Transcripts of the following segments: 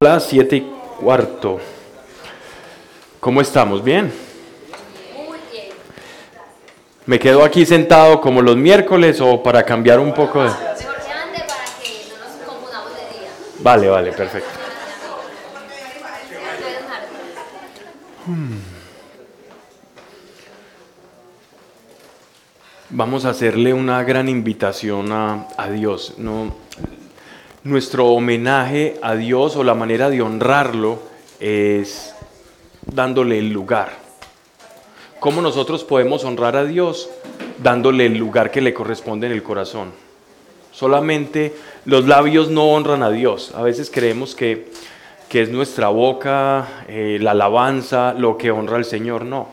las siete y cuarto. ¿Cómo estamos? ¿Bien? ¿Me quedo aquí sentado como los miércoles o para cambiar un poco de... Vale, vale, perfecto. Dejar. Vamos a hacerle una gran invitación a, a Dios. No, nuestro homenaje a Dios o la manera de honrarlo es dándole el lugar. ¿Cómo nosotros podemos honrar a Dios? Dándole el lugar que le corresponde en el corazón. Solamente los labios no honran a Dios. A veces creemos que, que es nuestra boca, eh, la alabanza, lo que honra al Señor. No.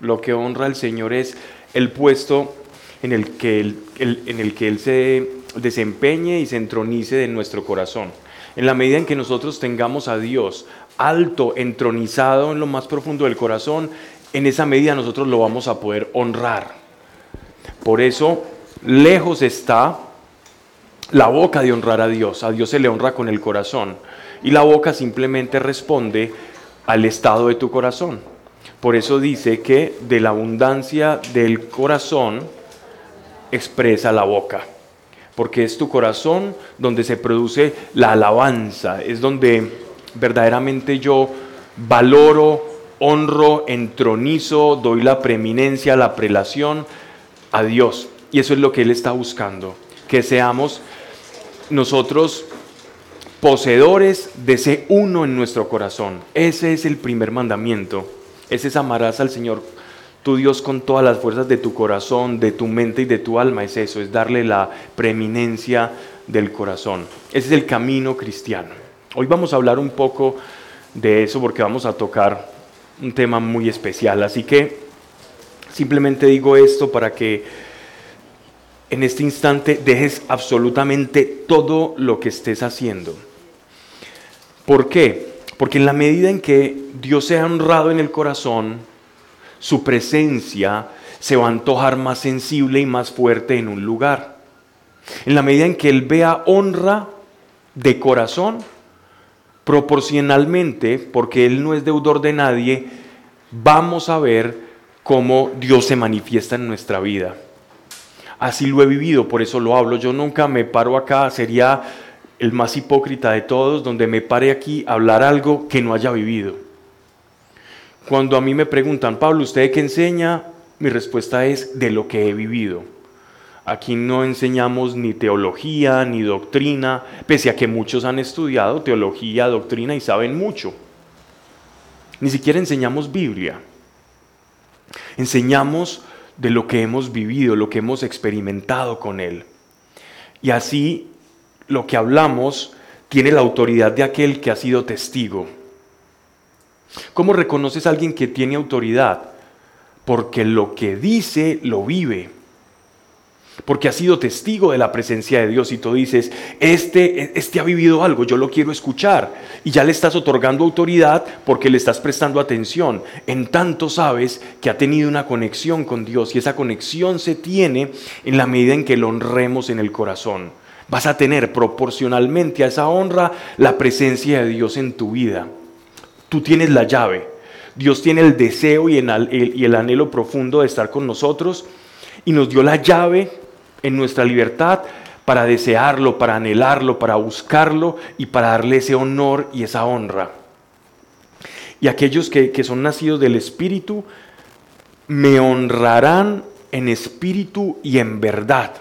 Lo que honra al Señor es el puesto en el que Él, el- en el que él se desempeñe y se entronice de nuestro corazón. En la medida en que nosotros tengamos a Dios alto, entronizado en lo más profundo del corazón, en esa medida nosotros lo vamos a poder honrar. Por eso, lejos está la boca de honrar a Dios. A Dios se le honra con el corazón. Y la boca simplemente responde al estado de tu corazón. Por eso dice que de la abundancia del corazón expresa la boca. Porque es tu corazón donde se produce la alabanza. Es donde verdaderamente yo valoro, honro, entronizo, doy la preeminencia, la prelación a Dios. Y eso es lo que Él está buscando. Que seamos nosotros poseedores de ese uno en nuestro corazón. Ese es el primer mandamiento. Ese es amarás al Señor tu Dios con todas las fuerzas de tu corazón, de tu mente y de tu alma. Es eso, es darle la preeminencia del corazón. Ese es el camino cristiano. Hoy vamos a hablar un poco de eso porque vamos a tocar un tema muy especial. Así que simplemente digo esto para que en este instante dejes absolutamente todo lo que estés haciendo. ¿Por qué? Porque en la medida en que Dios sea honrado en el corazón, su presencia se va a antojar más sensible y más fuerte en un lugar. En la medida en que Él vea honra de corazón, proporcionalmente, porque Él no es deudor de nadie, vamos a ver cómo Dios se manifiesta en nuestra vida. Así lo he vivido, por eso lo hablo. Yo nunca me paro acá, sería el más hipócrita de todos, donde me pare aquí a hablar algo que no haya vivido. Cuando a mí me preguntan, Pablo, ¿usted qué enseña? Mi respuesta es de lo que he vivido. Aquí no enseñamos ni teología ni doctrina, pese a que muchos han estudiado teología, doctrina y saben mucho. Ni siquiera enseñamos Biblia. Enseñamos de lo que hemos vivido, lo que hemos experimentado con Él. Y así lo que hablamos tiene la autoridad de aquel que ha sido testigo. ¿Cómo reconoces a alguien que tiene autoridad? Porque lo que dice lo vive. Porque ha sido testigo de la presencia de Dios y tú dices, este, este ha vivido algo, yo lo quiero escuchar. Y ya le estás otorgando autoridad porque le estás prestando atención. En tanto sabes que ha tenido una conexión con Dios y esa conexión se tiene en la medida en que lo honremos en el corazón. Vas a tener proporcionalmente a esa honra la presencia de Dios en tu vida. Tú tienes la llave. Dios tiene el deseo y el, anhelo profundo de estar con nosotros y nos dio la llave en nuestra libertad para desearlo, para anhelarlo, para buscarlo y para darle ese honor y esa honra. Y aquellos que, que son nacidos del Espíritu me honrarán en espíritu y en verdad.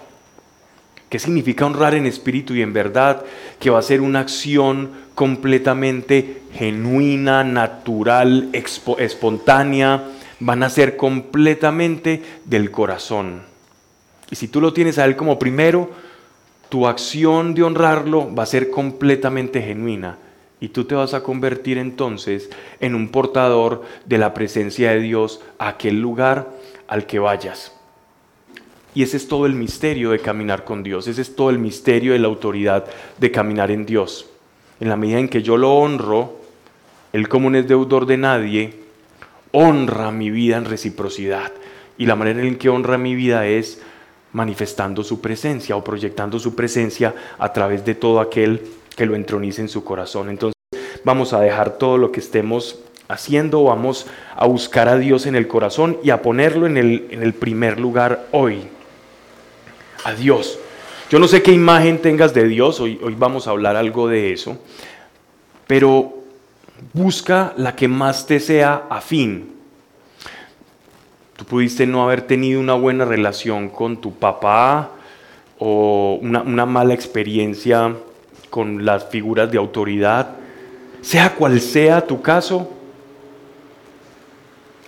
¿Qué significa honrar en espíritu y en verdad? Que va a ser una acción completamente genuina, natural, espontánea, van a ser completamente del corazón. Y si tú lo tienes a Él como primero, tu acción de honrarlo va a ser completamente genuina. Y tú te vas a convertir entonces en un portador de la presencia de Dios a aquel lugar al que vayas. Y ese es todo el misterio de caminar con Dios, ese es todo el misterio de la autoridad de caminar en Dios. En la medida en que yo lo honro, Él como no es deudor de nadie, honra mi vida en reciprocidad. Y la manera en que honra mi vida es manifestando su presencia o proyectando su presencia a través de todo aquel que lo entronice en su corazón. Entonces, vamos a dejar todo lo que estemos haciendo, vamos a buscar a Dios en el corazón y a ponerlo en el, en el primer lugar hoy. A Dios. Yo no sé qué imagen tengas de Dios, hoy, vamos a hablar algo de eso, pero busca la que más te sea afín. Tú pudiste no haber tenido una buena relación con tu papá o una mala experiencia con las figuras de autoridad. Sea cual sea tu caso,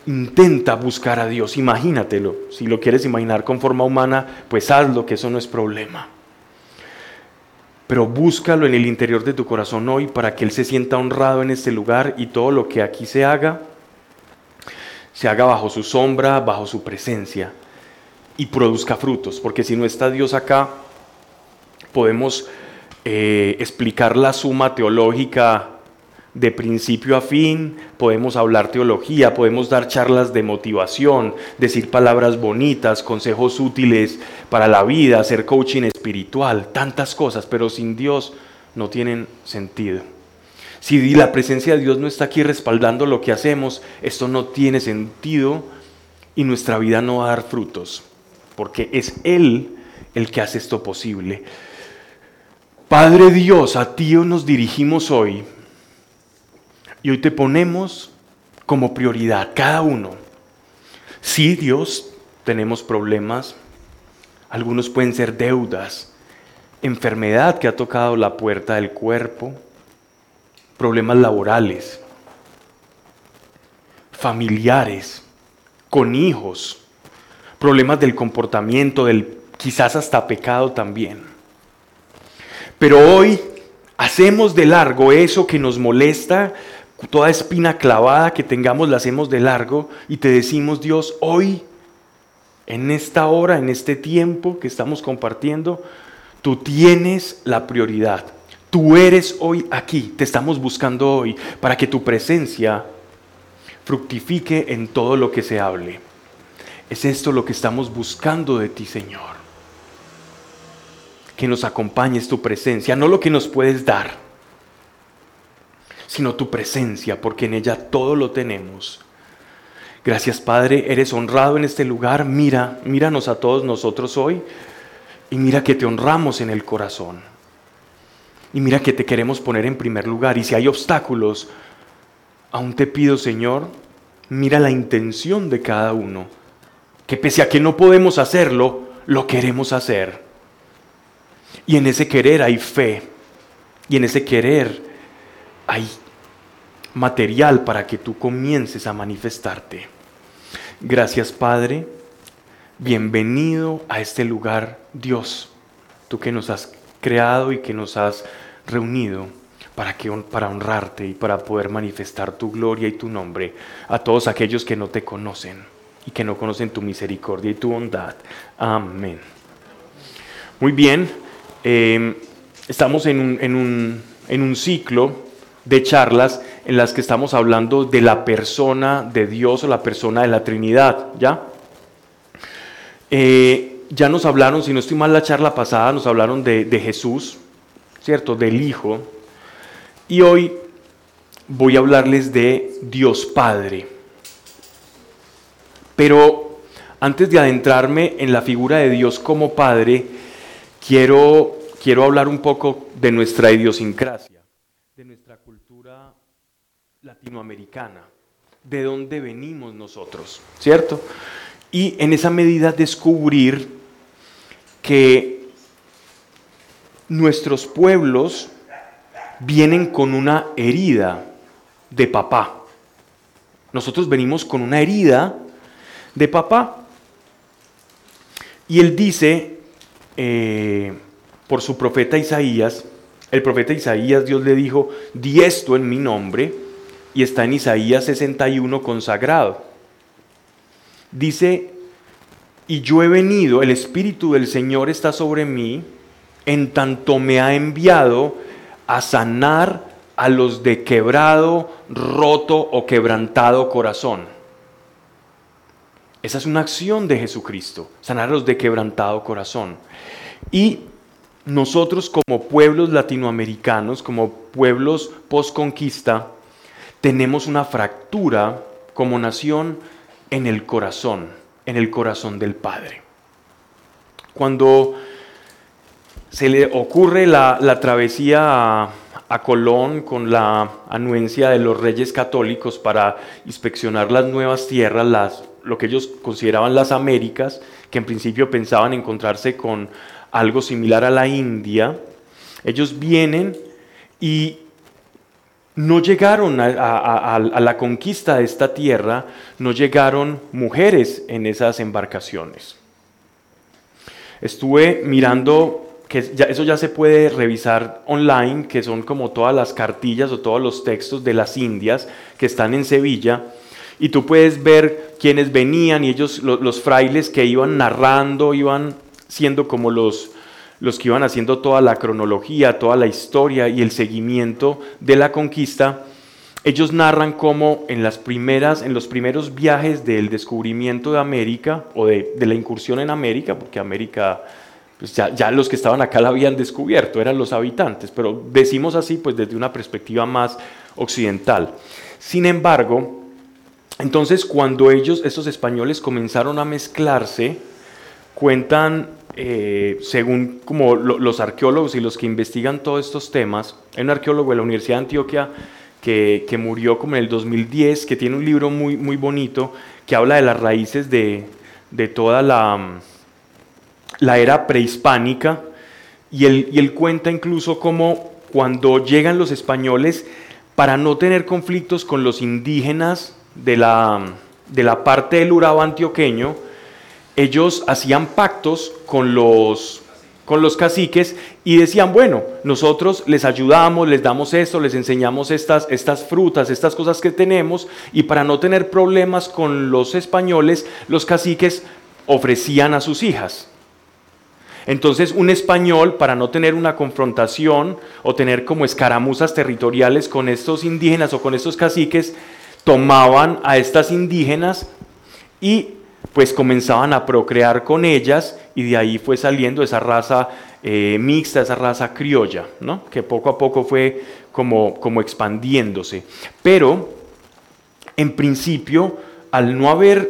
intenta buscar a Dios, imagínatelo. Si lo quieres imaginar con forma humana, pues hazlo, que eso no es problema. Pero búscalo en el interior de tu corazón hoy para que Él se sienta honrado en este lugar y todo lo que aquí se haga, se haga bajo su sombra, bajo su presencia y produzca frutos. Porque si no está Dios acá, podemos eh, explicar la suma teológica de principio a fin, podemos hablar teología, podemos dar charlas de motivación, decir palabras bonitas, consejos útiles para la vida, hacer coaching espiritual, tantas cosas, pero sin Dios no tienen sentido. Si la presencia de Dios no está aquí respaldando lo que hacemos, esto no tiene sentido y nuestra vida no va a dar frutos, porque es Él el que hace esto posible. Padre Dios, a ti nos dirigimos hoy y hoy te ponemos como prioridad, cada uno. Sí, Dios, tenemos problemas. Algunos pueden ser deudas, enfermedad que ha tocado la puerta del cuerpo, problemas laborales, familiares, con hijos, problemas del comportamiento, del quizás hasta pecado también. Pero hoy hacemos de largo eso que nos molesta, toda espina clavada que tengamos la hacemos de largo y te decimos, Dios, hoy, en esta hora, en este tiempo que estamos compartiendo, tú tienes la prioridad. Tú eres hoy aquí, te estamos buscando hoy para que tu presencia fructifique en todo lo que se hable. Es esto lo que estamos buscando de ti, Señor. Que nos acompañes tu presencia, no lo que nos puedes dar sino tu presencia, porque en ella todo lo tenemos. Gracias Padre, eres honrado en este lugar. Mira, míranos a todos nosotros hoy y mira que te honramos en el corazón. Y mira que te queremos poner en primer lugar. Y si hay obstáculos, aún te pido Señor, mira la intención de cada uno. Que pese a que no podemos hacerlo, lo queremos hacer. Y en ese querer hay fe. Y en ese querer hay material para que tú comiences a manifestarte. Gracias Padre, bienvenido a este lugar Dios, tú que nos has creado y que nos has reunido para, que, para honrarte y para poder manifestar tu gloria y tu nombre a todos aquellos que no te conocen y que no conocen tu misericordia y tu bondad. Amén. Muy bien, eh, estamos en un, en, un, en un ciclo de charlas en las que estamos hablando de la persona de Dios o la persona de la Trinidad, ¿ya? Eh, ya nos hablaron, si no estoy mal la charla pasada, nos hablaron de, de Jesús, ¿cierto? Del Hijo. Y hoy voy a hablarles de Dios Padre. Pero antes de adentrarme en la figura de Dios como Padre, quiero, quiero hablar un poco de nuestra idiosincrasia latinoamericana, de dónde venimos nosotros, ¿cierto? Y en esa medida descubrir que nuestros pueblos vienen con una herida de papá. Nosotros venimos con una herida de papá. Y él dice, eh, por su profeta Isaías, el profeta Isaías, Dios le dijo, di esto en mi nombre, y está en Isaías 61 consagrado. Dice, y yo he venido, el Espíritu del Señor está sobre mí, en tanto me ha enviado a sanar a los de quebrado, roto o quebrantado corazón. Esa es una acción de Jesucristo, sanar a los de quebrantado corazón. Y nosotros como pueblos latinoamericanos, como pueblos post-conquista, tenemos una fractura como nación en el corazón, en el corazón del Padre. Cuando se le ocurre la, travesía a, a, Colón con la anuencia de los reyes católicos para inspeccionar las nuevas tierras, las, lo que ellos consideraban las Américas, que en principio pensaban encontrarse con algo similar a la India, ellos vienen y no llegaron a, la conquista de esta tierra, no llegaron mujeres en esas embarcaciones. Estuve mirando que eso ya se puede revisar online, que son como todas las cartillas o todos los textos de las Indias que están en Sevilla, y tú puedes ver quiénes venían y ellos, los frailes que iban narrando, iban siendo como los, los que iban haciendo toda la cronología, toda la historia y el seguimiento de la conquista, ellos narran cómo en, las primeras, en los primeros viajes del descubrimiento de América o de, la incursión en América, porque América, pues ya, ya, los que estaban acá la habían descubierto, eran los habitantes, pero decimos así pues desde una perspectiva más occidental. Sin embargo, entonces cuando ellos, estos españoles, comenzaron a mezclarse, cuentan eh, según como los arqueólogos y los que investigan todos estos temas, hay un arqueólogo de la Universidad de Antioquia que, murió como en el 2010, que tiene un libro muy, muy bonito que habla de las raíces de, toda la, la era prehispánica. Y él, y él cuenta incluso cómo cuando llegan los españoles, para no tener conflictos con los indígenas de la, de la parte del Urabá antioqueño, ellos hacían pactos con los, con los caciques y decían, bueno, nosotros les ayudamos, les damos esto, les enseñamos estas, estas frutas, estas cosas que tenemos, y para no tener problemas con los españoles, los caciques ofrecían a sus hijas. Entonces un español, para no tener una confrontación o tener como escaramuzas territoriales con estos indígenas o con estos caciques, tomaban a estas indígenas y pues comenzaban a procrear con ellas y de ahí fue saliendo esa raza eh, mixta, esa raza criolla, ¿no? que poco a poco fue como, como expandiéndose. Pero, en principio, al no haber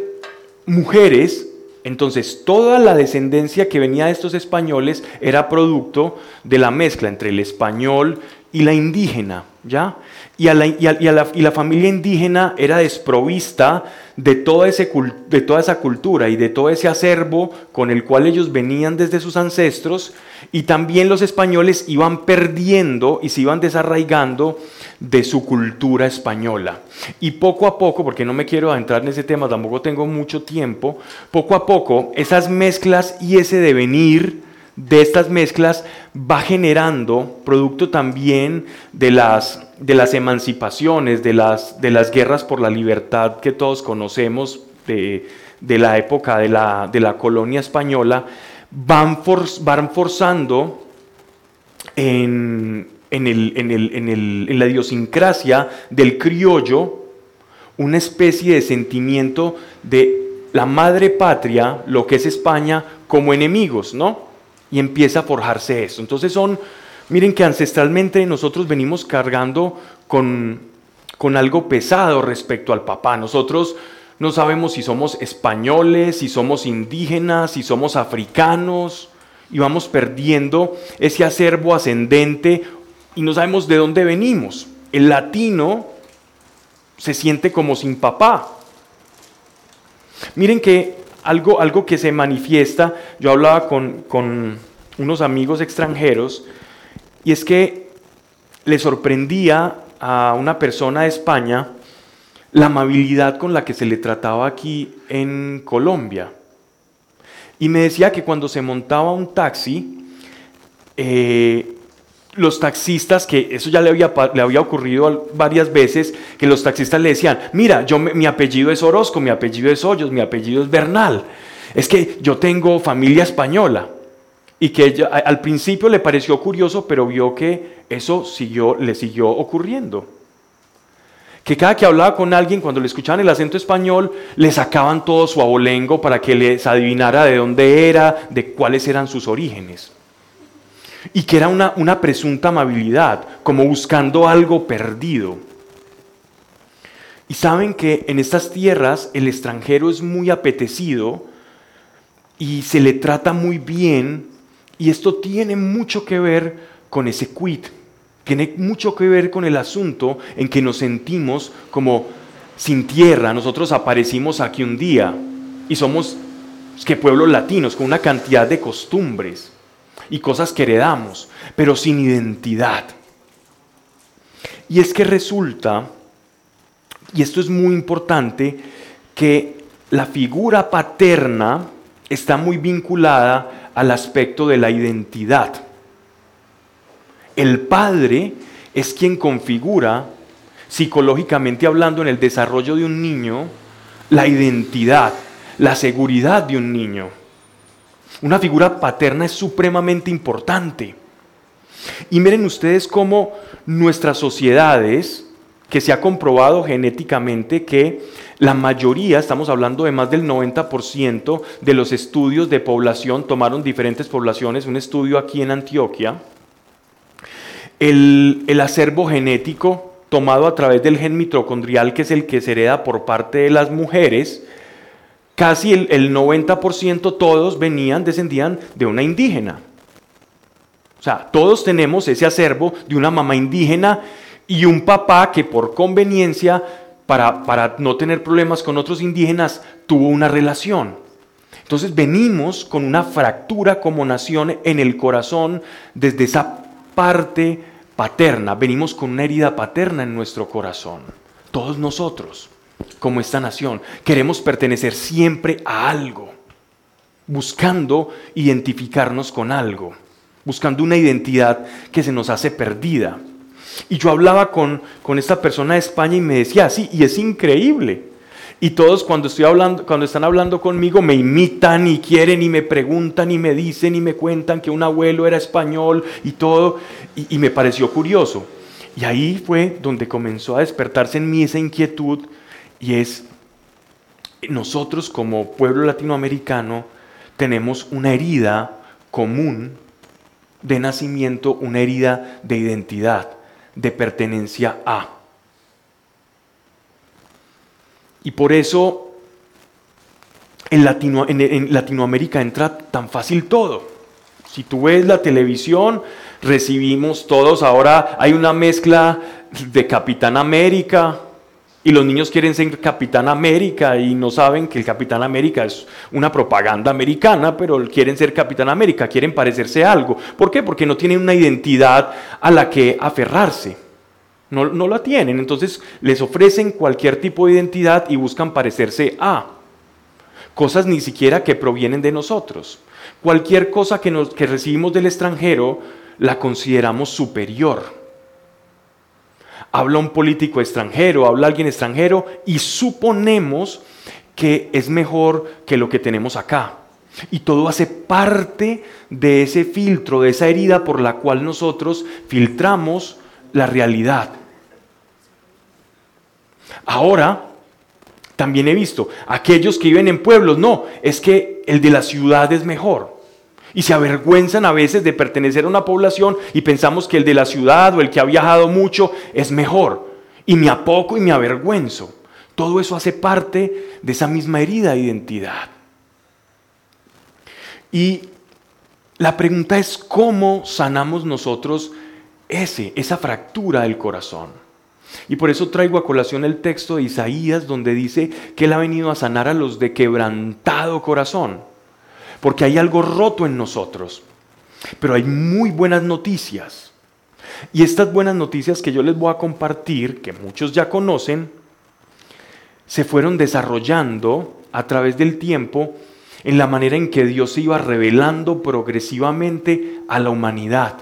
mujeres, entonces toda la descendencia que venía de estos españoles era producto de la mezcla entre el español y la indígena, ¿ya? Y, la, familia indígena era desprovista de toda, de toda esa cultura y de todo ese acervo con el cual ellos venían desde sus ancestros, y también los españoles iban perdiendo y se iban desarraigando de su cultura española. Y poco a poco, porque no me quiero adentrar en ese tema, tampoco tengo mucho tiempo, poco a poco esas mezclas y ese devenir de estas mezclas va generando, producto también de las, de las emancipaciones, de las, de las guerras por la libertad que todos conocemos de, la época de la, de la, colonia española, van, van forzando en, en, el, en, el, en la idiosincrasia del criollo una especie de sentimiento de la madre patria, lo que es España, como enemigos, ¿no? Y empieza a forjarse eso. Entonces son, miren que ancestralmente nosotros venimos cargando con, con algo pesado respecto al papá. Nosotros no sabemos si somos españoles, si somos indígenas, si somos africanos, y vamos perdiendo ese acervo ascendente y no sabemos de dónde venimos. El latino se siente como sin papá. Miren que algo, algo que se manifiesta, yo hablaba con, con unos amigos extranjeros, y es que le sorprendía a una persona de España la amabilidad con la que se le trataba aquí en Colombia. Y me decía que cuando se montaba un taxi, eh, los taxistas, que eso ya le había, le había ocurrido varias veces, que los taxistas le decían, mira, yo, mi apellido es Orozco, mi apellido es Hoyos, mi apellido es Bernal, es que yo tengo familia española. Y que al principio le pareció curioso, pero vio que eso siguió, le siguió ocurriendo. Que cada que hablaba con alguien, cuando le escuchaban el acento español, le sacaban todo su abolengo para que les adivinara de dónde era, de cuáles eran sus orígenes. Y que era una, una presunta amabilidad, como buscando algo perdido. Y saben que en estas tierras el extranjero es muy apetecido y se le trata muy bien y esto tiene mucho que ver con ese quit, tiene mucho que ver con el asunto en que nos sentimos como sin tierra. Nosotros aparecimos aquí un día y somos que pueblos latinos con una cantidad de costumbres y cosas que heredamos, pero sin identidad. Y es que resulta y esto es muy importante, que la figura paterna está muy vinculada al aspecto de la identidad. El padre es quien configura, psicológicamente hablando, en el desarrollo de un niño, la identidad, la seguridad de un niño. Una figura paterna es supremamente importante. Y miren ustedes cómo nuestras sociedades, que se ha comprobado genéticamente que la mayoría, estamos hablando de más del 90% de los estudios de población, tomaron diferentes poblaciones, un estudio aquí en Antioquia, el, acervo genético tomado a través del gen mitocondrial, que es el que se hereda por parte de las mujeres, casi el, el 90% todos venían, descendían de una indígena. O sea, todos tenemos ese acervo de una mamá indígena y un papá que por conveniencia, para, para no tener problemas con otros indígenas, tuvo una relación. Entonces venimos con una fractura como nación en el corazón desde esa parte paterna, venimos con una herida paterna en nuestro corazón. Todos nosotros, como esta nación, queremos pertenecer siempre a algo, buscando identificarnos con algo, buscando una identidad que se nos hace perdida. Y yo hablaba con, con esta persona de España y me decía, sí, y es increíble. Y todos cuando, estoy hablando, cuando están hablando conmigo me imitan y quieren y me preguntan y me dicen y me cuentan que un abuelo era español y todo. Y, y me pareció curioso. Y ahí fue donde comenzó a despertarse en mí esa inquietud y es, nosotros como pueblo latinoamericano tenemos una herida común de nacimiento, una herida de identidad de pertenencia a. Y por eso en, Latino, en, Latinoamérica entra tan fácil todo. Si tú ves la televisión, recibimos todos, ahora hay una mezcla de Capitán América, y los niños quieren ser Capitán América y no saben que el Capitán América es una propaganda americana, pero quieren ser Capitán América, quieren parecerse a algo. ¿Por qué? Porque no tienen una identidad a la que aferrarse. No, no la tienen. Entonces les ofrecen cualquier tipo de identidad y buscan parecerse a. Cosas ni siquiera que provienen de nosotros. Cualquier cosa que, nos, que recibimos del extranjero la consideramos superior habla un político extranjero, habla alguien extranjero y suponemos que es mejor que lo que tenemos acá. Y todo hace parte de ese filtro, de esa herida por la cual nosotros filtramos la realidad. Ahora, también he visto aquellos que viven en pueblos, no, es que el de la ciudad es mejor. Y se avergüenzan a veces de pertenecer a una población y pensamos que el de la ciudad o el que ha viajado mucho es mejor. Y me apoco y me avergüenzo. Todo eso hace parte de esa misma herida de identidad. Y la pregunta es cómo sanamos nosotros ese, esa fractura del corazón. Y por eso traigo a colación el texto de Isaías donde dice que Él ha venido a sanar a los de quebrantado corazón porque hay algo roto en nosotros. Pero hay muy buenas noticias. Y estas buenas noticias que yo les voy a compartir, que muchos ya conocen, se fueron desarrollando a través del tiempo en la manera en que Dios se iba revelando progresivamente a la humanidad.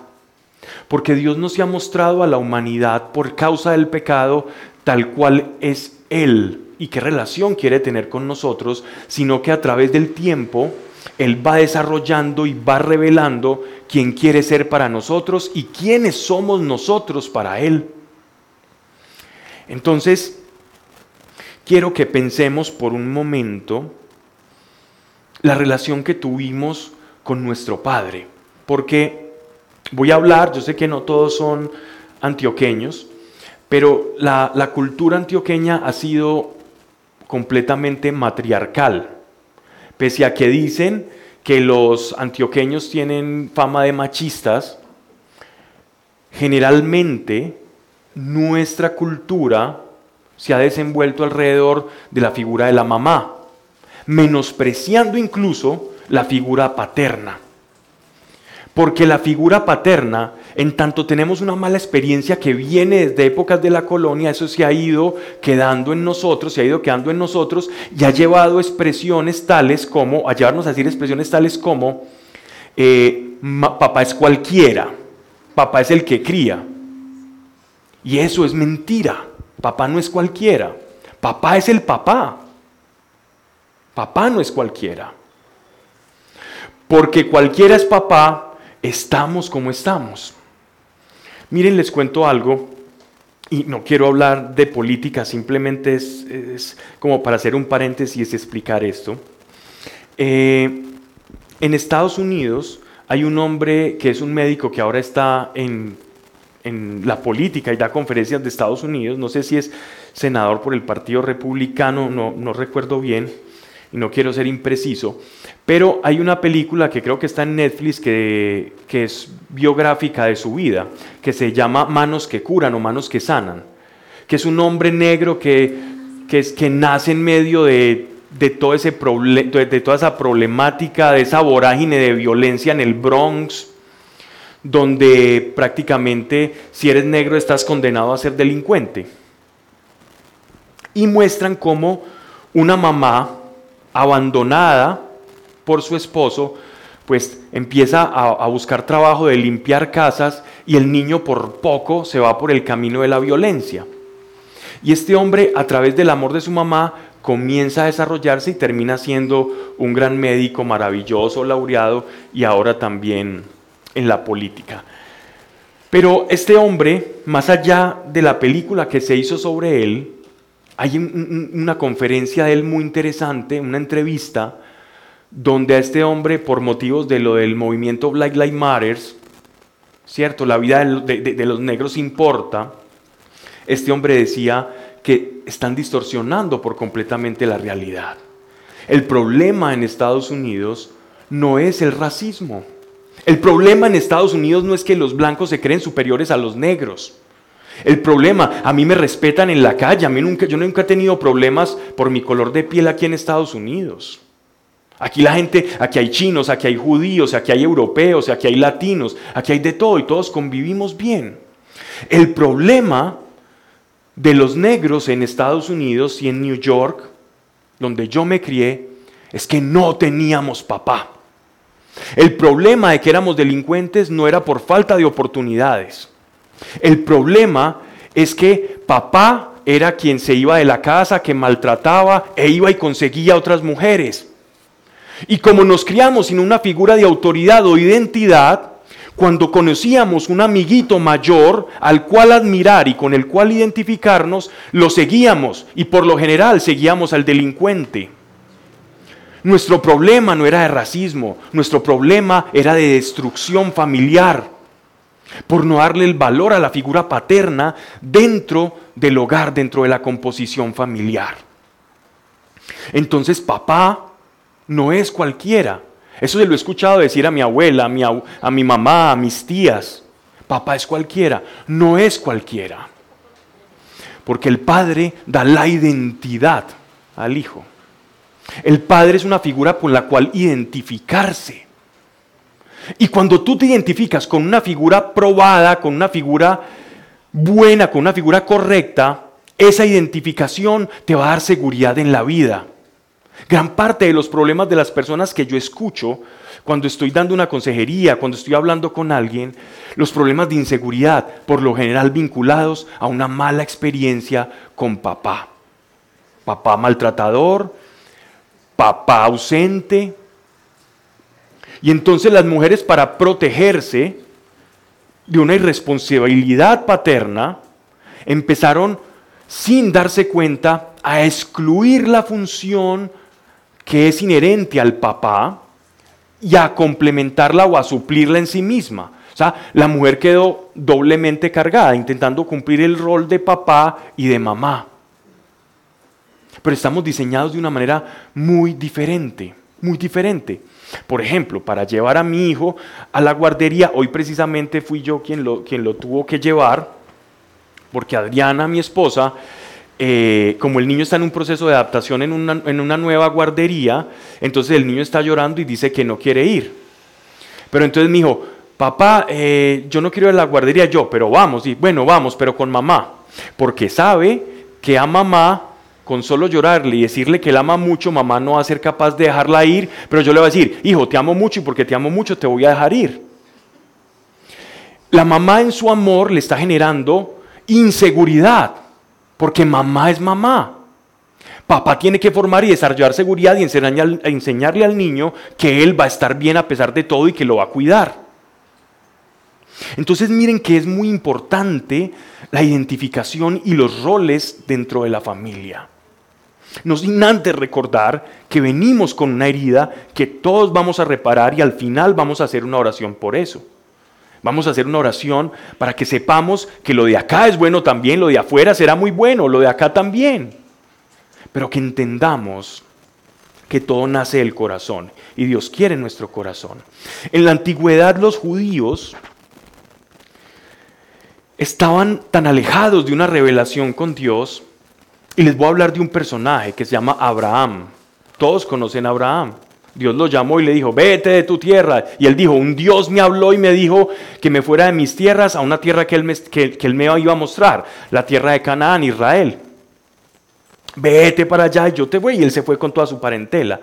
Porque Dios no se ha mostrado a la humanidad por causa del pecado tal cual es Él y qué relación quiere tener con nosotros, sino que a través del tiempo él va desarrollando y va revelando quién quiere ser para nosotros y quiénes somos nosotros para Él. Entonces, quiero que pensemos por un momento la relación que tuvimos con nuestro Padre, porque voy a hablar, yo sé que no todos son antioqueños, pero la, cultura antioqueña ha sido completamente matriarcal, pese a que dicen que los antioqueños tienen fama de machistas, generalmente nuestra cultura se ha desenvuelto alrededor de la figura de la mamá, menospreciando incluso la figura paterna. Porque la figura paterna, en tanto tenemos una mala experiencia que viene desde épocas de la colonia, eso se ha ido quedando en nosotros, se ha ido quedando en nosotros y ha llevado expresiones tales como, a llevarnos a decir expresiones tales como, eh, papá es cualquiera, papá es el que cría. Y eso es mentira. Papá no es cualquiera. Papá es el papá. Papá no es cualquiera. Porque cualquiera es papá estamos como estamos. Miren, les cuento algo, y no quiero hablar de política, simplemente es, como para hacer un paréntesis y explicar esto. Eh, en Estados Unidos hay un hombre que es un médico que ahora está en, en la política y da conferencias de Estados Unidos, no sé si es senador por el Partido Republicano, no, no recuerdo bien, y no quiero ser impreciso, pero hay una película que creo que está en Netflix que, es biográfica de su vida, que se llama Manos que curan o Manos que sanan, que es un hombre negro que, es, que nace en medio de, todo ese de toda esa problemática, de esa vorágine de violencia en el Bronx, donde prácticamente si eres negro estás condenado a ser delincuente. Y muestran cómo una mamá abandonada por su esposo, pues empieza a, buscar trabajo de limpiar casas y el niño por poco se va por el camino de la violencia. Y este hombre, a través del amor de su mamá, comienza a desarrollarse y termina siendo un gran médico maravilloso, laureado y ahora también en la política. Pero este hombre, más allá de la película que se hizo sobre él, hay una conferencia de él muy interesante, una entrevista, donde a este hombre, por motivos de lo del movimiento Black Lives Matter, ¿cierto? La vida de, los negros importa. Este hombre decía que están distorsionando por completamente la realidad. El problema en Estados Unidos no es el racismo. El problema en Estados Unidos no es que los blancos se creen superiores a los negros. El problema, a mí me respetan en la calle, a mí nunca, yo nunca he tenido problemas por mi color de piel aquí en Estados Unidos. Aquí la gente, aquí hay chinos, aquí hay judíos, aquí hay europeos, aquí hay latinos, aquí hay de todo y todos convivimos bien. El problema de los negros en Estados Unidos y en New York, donde yo me crié, es que no teníamos papá. El problema de que éramos delincuentes no era por falta de oportunidades. El problema es que papá era quien se iba de la casa, que maltrataba e iba y conseguía otras mujeres. Y como nos criamos sin una figura de autoridad o identidad, cuando conocíamos un amiguito mayor al cual admirar y con el cual identificarnos, lo seguíamos y por lo general seguíamos al delincuente. Nuestro problema no era de racismo, nuestro problema era de destrucción familiar por no darle el valor a la figura paterna dentro del hogar, dentro de la composición familiar. Entonces papá no es cualquiera. Eso se lo he escuchado decir a mi abuela, a mi, a mi mamá, a mis tías. Papá es cualquiera, no es cualquiera. Porque el padre da la identidad al hijo. El padre es una figura con la cual identificarse. Y cuando tú te identificas con una figura probada, con una figura buena, con una figura correcta, esa identificación te va a dar seguridad en la vida. Gran parte de los problemas de las personas que yo escucho cuando estoy dando una consejería, cuando estoy hablando con alguien, los problemas de inseguridad, por lo general vinculados a una mala experiencia con papá. Papá maltratador, papá ausente, y entonces las mujeres para protegerse de una irresponsabilidad paterna, empezaron sin darse cuenta a excluir la función que es inherente al papá y a complementarla o a suplirla en sí misma. O sea, la mujer quedó doblemente cargada, intentando cumplir el rol de papá y de mamá. Pero estamos diseñados de una manera muy diferente, muy diferente. Por ejemplo, para llevar a mi hijo a la guardería, hoy precisamente fui yo quien lo, quien lo tuvo que llevar, porque Adriana, mi esposa, eh, como el niño está en un proceso de adaptación en una, en una nueva guardería, entonces el niño está llorando y dice que no quiere ir. Pero entonces me dijo, papá, eh, yo no quiero ir a la guardería yo, pero vamos, y bueno, vamos, pero con mamá, porque sabe que a mamá con solo llorarle y decirle que la ama mucho, mamá no va a ser capaz de dejarla ir, pero yo le voy a decir, hijo, te amo mucho y porque te amo mucho te voy a dejar ir. La mamá en su amor le está generando inseguridad, porque mamá es mamá. Papá tiene que formar y desarrollar seguridad y enseñarle al niño que él va a estar bien a pesar de todo y que lo va a cuidar. Entonces miren que es muy importante la identificación y los roles dentro de la familia. Nos sin antes recordar que venimos con una herida que todos vamos a reparar y al final vamos a hacer una oración por eso. Vamos a hacer una oración para que sepamos que lo de acá es bueno también, lo de afuera será muy bueno, lo de acá también. Pero que entendamos que todo nace del corazón y Dios quiere nuestro corazón. En la antigüedad los judíos estaban tan alejados de una revelación con Dios y les voy a hablar de un personaje que se llama Abraham. Todos conocen a Abraham. Dios lo llamó y le dijo, vete de tu tierra. Y él dijo, un Dios me habló y me dijo que me fuera de mis tierras a una tierra que él me, iba a mostrar, la tierra de Canaán, Israel. Vete para allá y yo te voy. Y él se fue con toda su parentela.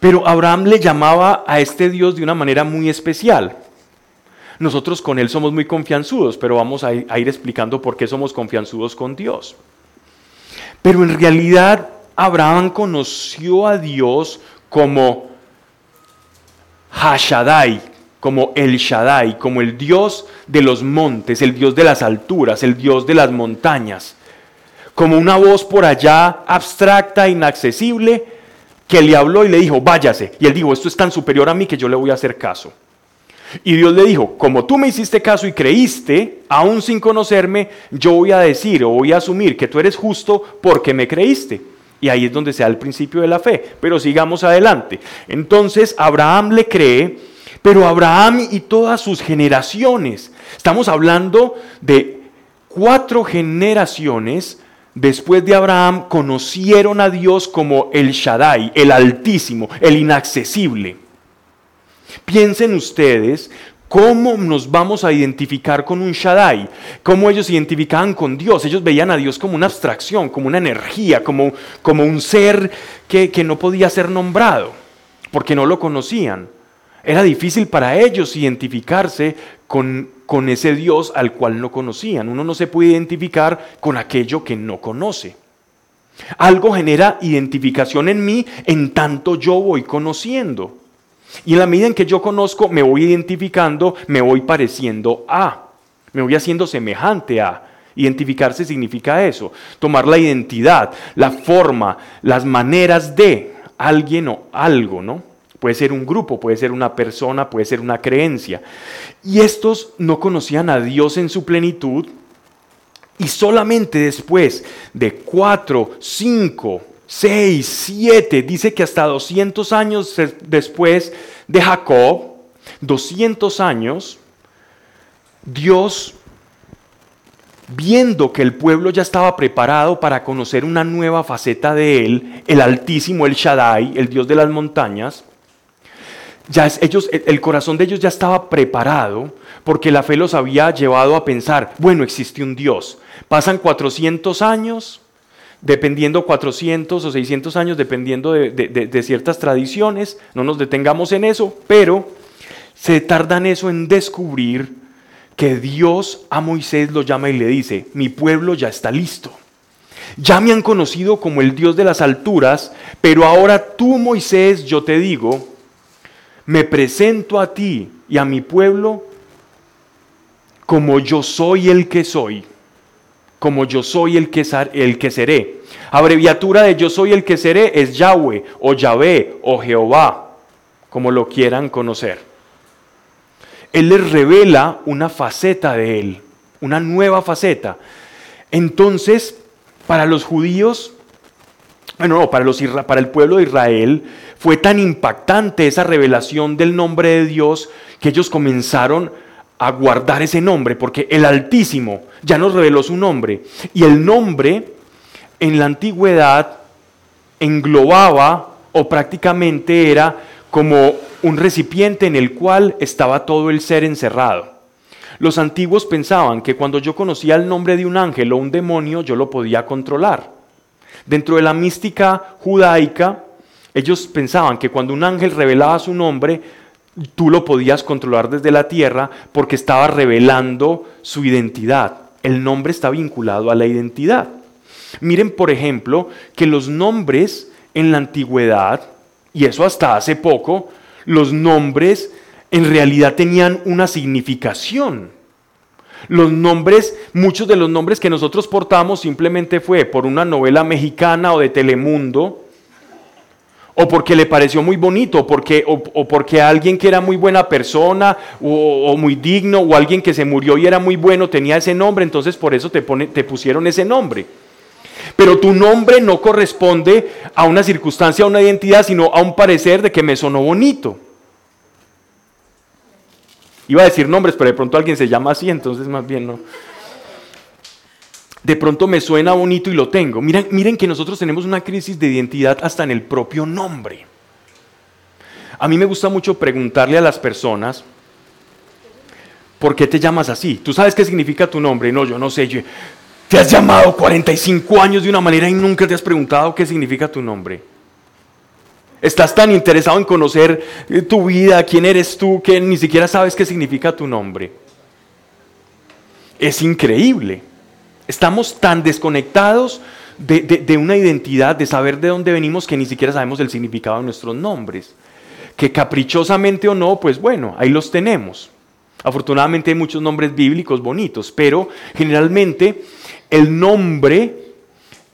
Pero Abraham le llamaba a este Dios de una manera muy especial. Nosotros con él somos muy confianzudos, pero vamos a ir explicando por qué somos confianzudos con Dios. Pero en realidad Abraham conoció a Dios como Hashadai, como el Shaddai, como el Dios de los montes, el Dios de las alturas, el Dios de las montañas, como una voz por allá abstracta, inaccesible, que le habló y le dijo, váyase. Y él dijo, esto es tan superior a mí que yo le voy a hacer caso. Y Dios le dijo, como tú me hiciste caso y creíste, aún sin conocerme, yo voy a decir o voy a asumir que tú eres justo porque me creíste. Y ahí es donde se da el principio de la fe. Pero sigamos adelante. Entonces Abraham le cree, pero Abraham y todas sus generaciones, estamos hablando de cuatro generaciones después de Abraham, conocieron a Dios como el Shaddai, el Altísimo, el Inaccesible. Piensen ustedes ¿Cómo nos vamos a identificar con un Shaddai? ¿Cómo ellos se identificaban con Dios? Ellos veían a Dios como una abstracción, como una energía, como, como un ser que, que, no podía ser nombrado, porque no lo conocían. Era difícil para ellos identificarse con, con ese Dios al cual no conocían. Uno no se puede identificar con aquello que no conoce. Algo genera identificación en mí en tanto yo voy conociendo. Y en la medida en que yo conozco, me voy identificando, me voy pareciendo a, me voy haciendo semejante a. Identificarse significa eso, tomar la identidad, la forma, las maneras de alguien o algo, ¿no? Puede ser un grupo, puede ser una persona, puede ser una creencia. Y estos no conocían a Dios en su plenitud y solamente después de cuatro, cinco, 6, 7, dice que hasta 200 años después de Jacob, 200 años, Dios, viendo que el pueblo ya estaba preparado para conocer una nueva faceta de él, el Altísimo, el Shaddai, el Dios de las montañas, ya ellos, el corazón de ellos ya estaba preparado porque la fe los había llevado a pensar, bueno, existe un Dios. Pasan 400 años, dependiendo 400 o 600 años, dependiendo de, ciertas tradiciones, no nos detengamos en eso, pero se tardan eso en descubrir que Dios a Moisés lo llama y le dice, mi pueblo ya está listo. Ya me han conocido como el Dios de las alturas, pero ahora tú, Moisés, yo te digo, me presento a ti y a mi pueblo como yo soy el que soy como yo soy el que, el que seré. Abreviatura de yo soy el que seré es Yahweh o Yahvé o Jehová, como lo quieran conocer. Él les revela una faceta de Él, una nueva faceta. Entonces, para los judíos, bueno, no, para, los, para el pueblo de Israel, fue tan impactante esa revelación del nombre de Dios que ellos comenzaron a guardar ese nombre, porque el Altísimo ya nos reveló su nombre. Y el nombre en la antigüedad englobaba o prácticamente era como un recipiente en el cual estaba todo el ser encerrado. Los antiguos pensaban que cuando yo conocía el nombre de un ángel o un demonio, yo lo podía controlar. Dentro de la mística judaica, ellos pensaban que cuando un ángel revelaba su nombre, tú lo podías controlar desde la tierra porque estaba revelando su identidad. El nombre está vinculado a la identidad. Miren, por ejemplo, que los nombres en la antigüedad, y eso hasta hace poco, los nombres en realidad tenían una significación. Los nombres, muchos de los nombres que nosotros portamos simplemente fue por una novela mexicana o de Telemundo, o porque le pareció muy bonito, porque, o, porque alguien que era muy buena persona, o, muy digno, o alguien que se murió y era muy bueno tenía ese nombre, entonces por eso te, pone, te pusieron ese nombre. Pero tu nombre no corresponde a una circunstancia, a una identidad, sino a un parecer de que me sonó bonito. Iba a decir nombres, pero de pronto alguien se llama así, entonces más bien no. De pronto me suena bonito y lo tengo. Miren, miren que nosotros tenemos una crisis de identidad hasta en el propio nombre. A mí me gusta mucho preguntarle a las personas, ¿por qué te llamas así? ¿Tú sabes qué significa tu nombre? No, yo no sé. te has llamado 45 años de una manera y nunca te has preguntado qué significa tu nombre. Estás tan interesado en conocer eh, tu vida, quién eres tú, que ni siquiera sabes qué significa tu nombre. Es increíble. Estamos tan desconectados de, una identidad, de saber de dónde venimos, que ni siquiera sabemos el significado de nuestros nombres. Que caprichosamente o no, pues bueno, ahí los tenemos. Afortunadamente hay muchos nombres bíblicos bonitos, pero generalmente el nombre,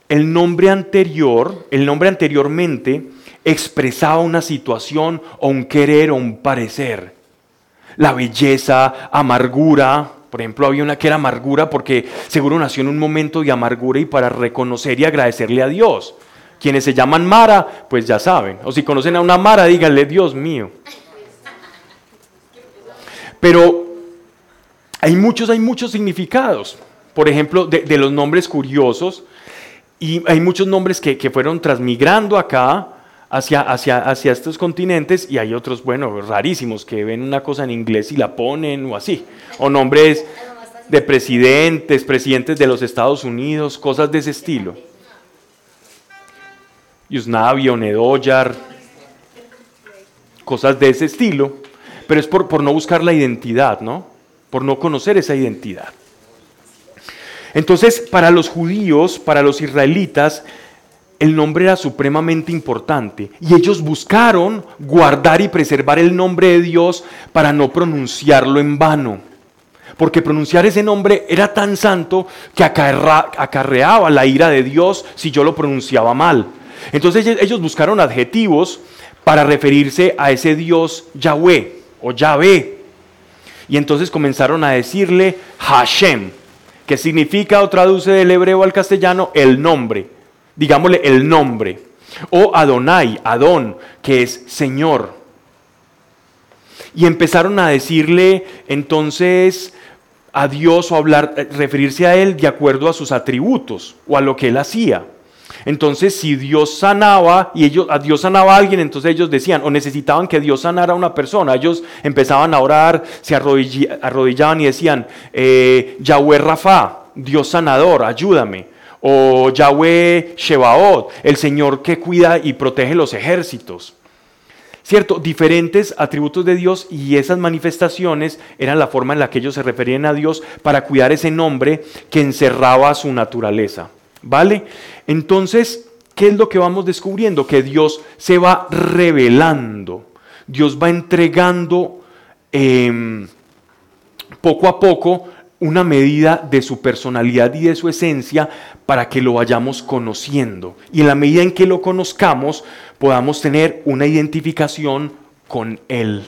el nombre anterior, el nombre anteriormente expresaba una situación o un querer o un parecer. La belleza, amargura. Por ejemplo, había una que era amargura porque seguro nació en un momento de amargura y para reconocer y agradecerle a Dios. Quienes se llaman Mara, pues ya saben. O si conocen a una Mara, díganle, Dios mío. Pero hay muchos, hay muchos significados. Por ejemplo, de, los nombres curiosos. Y hay muchos nombres que, que fueron transmigrando acá hacia, hacia, estos continentes y hay otros, bueno, rarísimos, que ven una cosa en inglés y la ponen o así. O nombres de presidentes, presidentes de los Estados Unidos, cosas de ese estilo. Yusnavio, Nedoyar, cosas de ese estilo, pero es por, por no buscar la identidad, ¿no? Por no conocer esa identidad. Entonces, para los judíos, para los israelitas, el nombre era supremamente importante y ellos buscaron guardar y preservar el nombre de Dios para no pronunciarlo en vano. Porque pronunciar ese nombre era tan santo que acarreaba la ira de Dios si yo lo pronunciaba mal. Entonces ellos buscaron adjetivos para referirse a ese Dios Yahweh o Yahvé. Y entonces comenzaron a decirle Hashem, que significa o traduce del hebreo al castellano el nombre digámosle el nombre. O Adonai, Adón, que es Señor. Y empezaron a decirle entonces a Dios o hablar, eh, referirse a Él de acuerdo a sus atributos o a lo que Él hacía. Entonces, si Dios sanaba y ellos, a Dios sanaba a alguien, entonces ellos decían o necesitaban que Dios sanara a una persona. Ellos empezaban a orar, se arrodillaban y decían, eh, Yahweh Rafa, Dios sanador, ayúdame o Yahweh Shebaot, el Señor que cuida y protege los ejércitos. ¿Cierto? Diferentes atributos de Dios y esas manifestaciones eran la forma en la que ellos se referían a Dios para cuidar ese nombre que encerraba su naturaleza. ¿Vale? Entonces, ¿qué es lo que vamos descubriendo? Que Dios se va revelando, Dios va entregando em, poco a poco una medida de su personalidad y de su esencia para que lo vayamos conociendo. Y en la medida en que lo conozcamos, podamos tener una identificación con Él.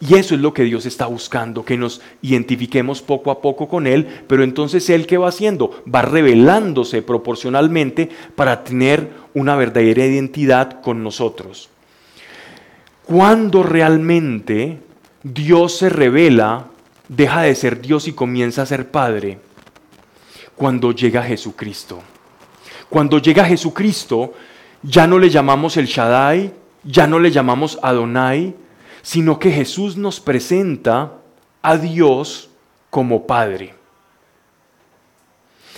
Y eso es lo que Dios está buscando, que nos identifiquemos poco a poco con Él, pero entonces Él qué va haciendo? Va revelándose proporcionalmente para tener una verdadera identidad con nosotros. Cuando realmente Dios se revela, deja de ser Dios y comienza a ser Padre, cuando llega Jesucristo. Cuando llega Jesucristo, ya no le llamamos el Shaddai, ya no le llamamos Adonai, sino que Jesús nos presenta a Dios como Padre.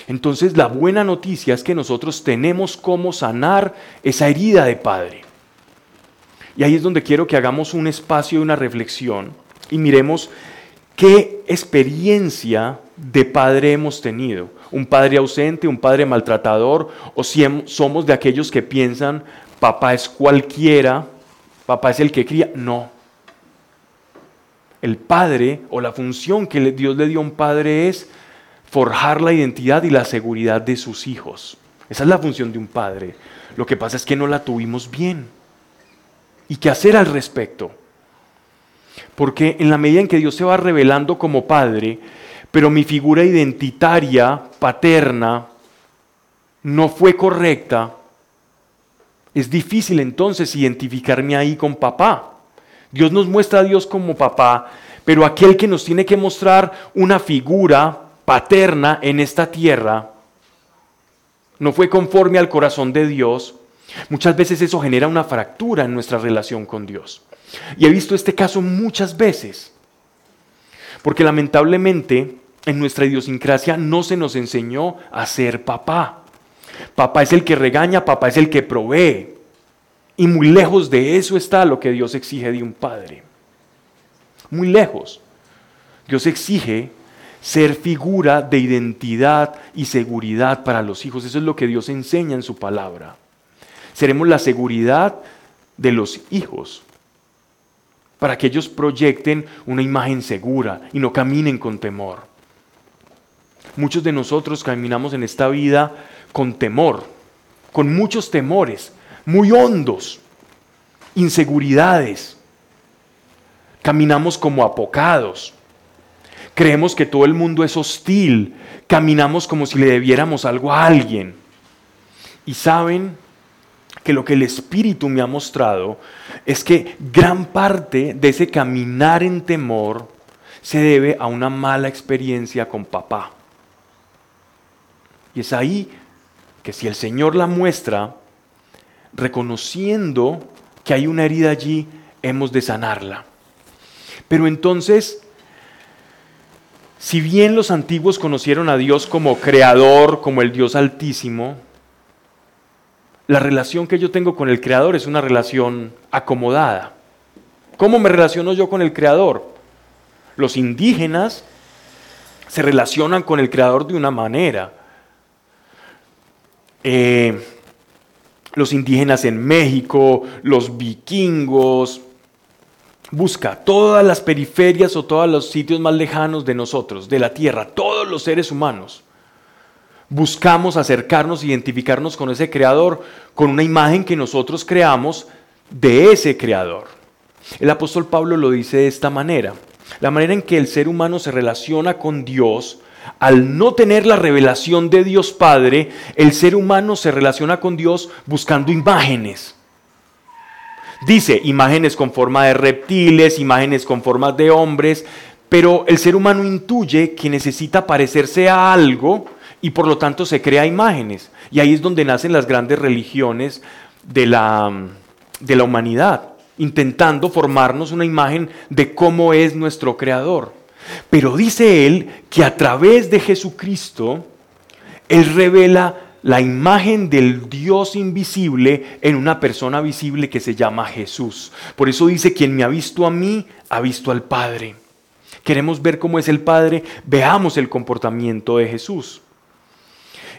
Entonces la buena noticia es que nosotros tenemos cómo sanar esa herida de Padre. Y ahí es donde quiero que hagamos un espacio y una reflexión y miremos qué experiencia de padre hemos tenido. Un padre ausente, un padre maltratador, o si somos de aquellos que piensan, papá es cualquiera, papá es el que cría. No, el padre o la función que Dios le dio a un padre es forjar la identidad y la seguridad de sus hijos. Esa es la función de un padre. Lo que pasa es que no la tuvimos bien. ¿Y qué hacer al respecto? Porque en la medida en que Dios se va revelando como padre, pero mi figura identitaria, paterna, no fue correcta, es difícil entonces identificarme ahí con papá. Dios nos muestra a Dios como papá, pero aquel que nos tiene que mostrar una figura paterna en esta tierra no fue conforme al corazón de Dios, muchas veces eso genera una fractura en nuestra relación con Dios. Y he visto este caso muchas veces, porque lamentablemente en nuestra idiosincrasia no se nos enseñó a ser papá. Papá es el que regaña, papá es el que provee. Y muy lejos de eso está lo que Dios exige de un padre. Muy lejos. Dios exige ser figura de identidad y seguridad para los hijos. Eso es lo que Dios enseña en su palabra. Seremos la seguridad de los hijos para que ellos proyecten una imagen segura y no caminen con temor. Muchos de nosotros caminamos en esta vida con temor, con muchos temores, muy hondos, inseguridades. Caminamos como apocados. Creemos que todo el mundo es hostil. Caminamos como si le debiéramos algo a alguien. Y saben que lo que el Espíritu me ha mostrado es que gran parte de ese caminar en temor se debe a una mala experiencia con papá. Y es ahí que si el Señor la muestra, reconociendo que hay una herida allí, hemos de sanarla. Pero entonces, si bien los antiguos conocieron a Dios como creador, como el Dios altísimo, la relación que yo tengo con el creador es una relación acomodada. ¿Cómo me relaciono yo con el creador? Los indígenas se relacionan con el creador de una manera. Eh, los indígenas en México, los vikingos, busca todas las periferias o todos los sitios más lejanos de nosotros, de la tierra, todos los seres humanos. Buscamos acercarnos, identificarnos con ese creador, con una imagen que nosotros creamos de ese creador. El apóstol Pablo lo dice de esta manera. La manera en que el ser humano se relaciona con Dios al no tener la revelación de Dios Padre, el ser humano se relaciona con Dios buscando imágenes. Dice imágenes con forma de reptiles, imágenes con formas de hombres, pero el ser humano intuye que necesita parecerse a algo y por lo tanto se crea imágenes. Y ahí es donde nacen las grandes religiones de la, de la humanidad, intentando formarnos una imagen de cómo es nuestro creador. Pero dice él que a través de Jesucristo, él revela la imagen del Dios invisible en una persona visible que se llama Jesús. Por eso dice, quien me ha visto a mí, ha visto al Padre. Queremos ver cómo es el Padre, veamos el comportamiento de Jesús.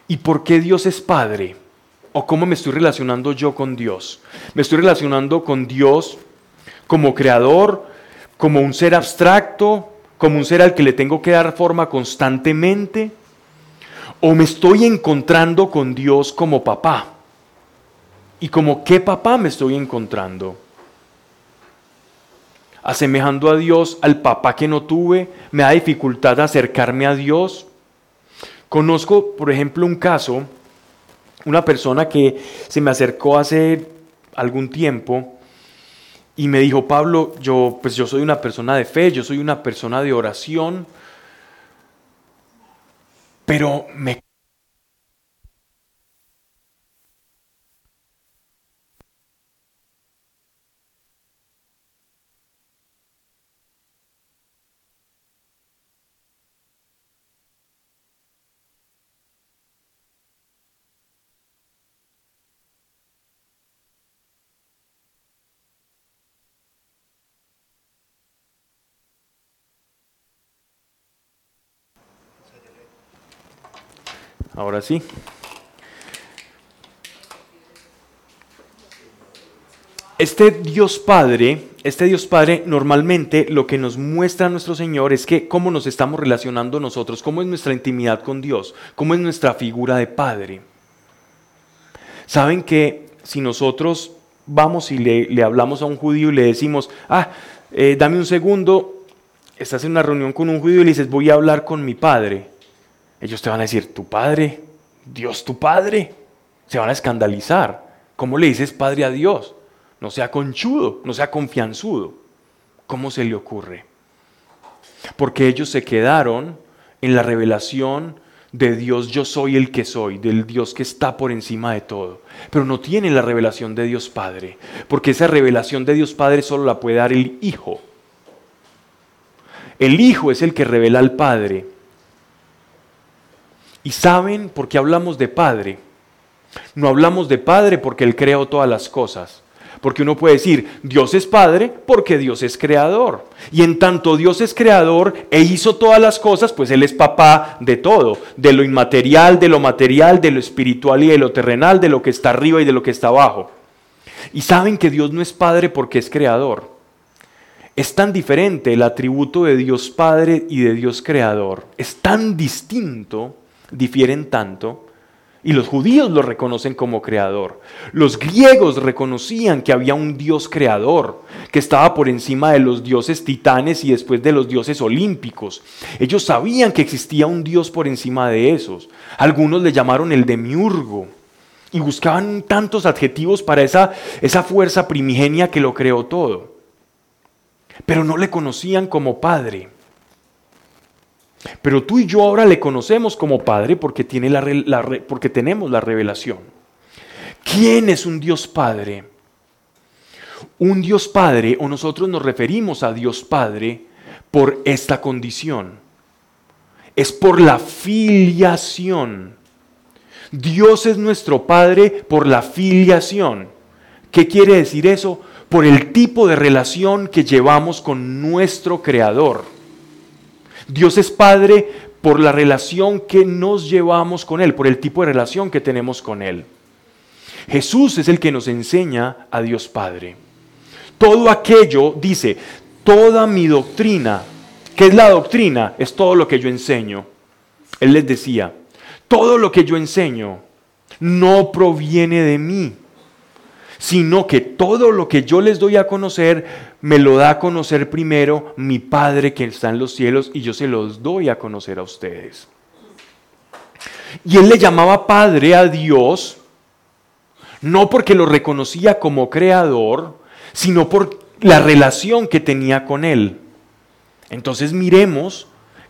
¿Y por qué Dios es Padre? ¿O cómo me estoy relacionando yo con Dios? Me estoy relacionando con Dios como creador, como un ser abstracto, como un ser al que le tengo que dar forma constantemente? ¿O me estoy encontrando con Dios como papá? ¿Y como qué papá me estoy encontrando? asemejando a Dios al papá que no tuve, me da dificultad acercarme a Dios. Conozco, por ejemplo, un caso, una persona que se me acercó hace algún tiempo y me dijo, Pablo, yo pues yo soy una persona de fe, yo soy una persona de oración, pero me Ahora sí. Este Dios Padre, este Dios Padre normalmente lo que nos muestra nuestro Señor es que cómo nos estamos relacionando nosotros, cómo es nuestra intimidad con Dios, cómo es nuestra figura de Padre. Saben que si nosotros vamos y le, hablamos a un judío y le decimos, ah, eh, dame un segundo, estás en una reunión con un judío y le dices, voy a hablar con mi padre ellos te van a decir, tu padre, Dios tu padre. Se van a escandalizar. ¿Cómo le dices padre a Dios? No sea conchudo, no sea confianzudo. ¿Cómo se le ocurre? Porque ellos se quedaron en la revelación de Dios yo soy el que soy, del Dios que está por encima de todo. Pero no tienen la revelación de Dios Padre, porque esa revelación de Dios Padre solo la puede dar el Hijo. El Hijo es el que revela al Padre. ¿Y saben por qué hablamos de Padre? No hablamos de Padre porque Él creó todas las cosas. Porque uno puede decir, Dios es Padre porque Dios es creador. Y en tanto Dios es creador e hizo todas las cosas, pues Él es papá de todo, de lo inmaterial, de lo material, de lo espiritual y de lo terrenal, de lo que está arriba y de lo que está abajo. Y saben que Dios no es Padre porque es creador. Es tan diferente el atributo de Dios Padre y de Dios Creador. Es tan distinto difieren tanto y los judíos lo reconocen como creador. Los griegos reconocían que había un dios creador, que estaba por encima de los dioses titanes y después de los dioses olímpicos. Ellos sabían que existía un dios por encima de esos. Algunos le llamaron el demiurgo y buscaban tantos adjetivos para esa, esa fuerza primigenia que lo creó todo. Pero no le conocían como padre. Pero tú y yo ahora le conocemos como Padre porque, tiene la, porque tenemos la revelación. ¿Quién es un Dios Padre? Un Dios Padre, o nosotros nos referimos a Dios Padre por esta condición. Es por la filiación. Dios es nuestro Padre por la filiación. ¿Qué quiere decir eso? Por el tipo de relación que llevamos con nuestro Creador. Dios es Padre por la relación que nos llevamos con Él, por el tipo de relación que tenemos con Él. Jesús es el que nos enseña a Dios Padre. Todo aquello, dice, toda mi doctrina, ¿qué es la doctrina? Es todo lo que yo enseño. Él les decía, todo lo que yo enseño no proviene de mí, sino que todo lo que yo les doy a conocer me lo da a conocer primero mi Padre que está en los cielos y yo se los doy a conocer a ustedes. Y él le llamaba Padre a Dios, no porque lo reconocía como creador, sino por la relación que tenía con él. Entonces miremos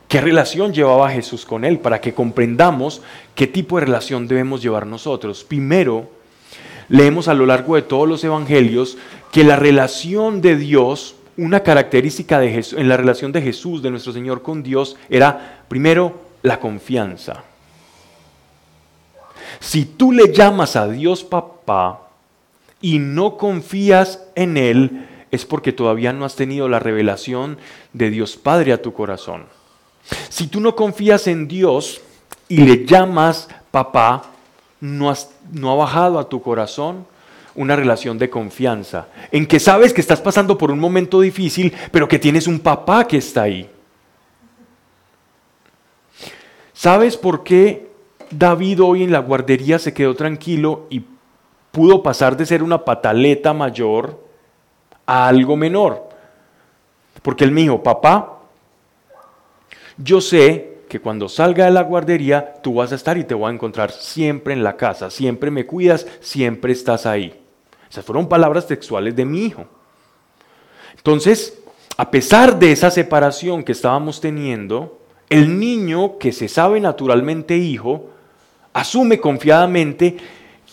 qué relación llevaba Jesús con él para que comprendamos qué tipo de relación debemos llevar nosotros. Primero, leemos a lo largo de todos los evangelios que la relación de Dios, una característica de en la relación de Jesús, de nuestro Señor con Dios, era primero la confianza. Si tú le llamas a Dios papá y no confías en Él, es porque todavía no has tenido la revelación de Dios Padre a tu corazón. Si tú no confías en Dios y le llamas papá, no, no ha bajado a tu corazón una relación de confianza, en que sabes que estás pasando por un momento difícil, pero que tienes un papá que está ahí. ¿Sabes por qué David hoy en la guardería se quedó tranquilo y pudo pasar de ser una pataleta mayor a algo menor? Porque él me dijo, papá, yo sé que cuando salga de la guardería tú vas a estar y te voy a encontrar siempre en la casa, siempre me cuidas, siempre estás ahí. Esas fueron palabras textuales de mi hijo. Entonces, a pesar de esa separación que estábamos teniendo, el niño que se sabe naturalmente hijo, asume confiadamente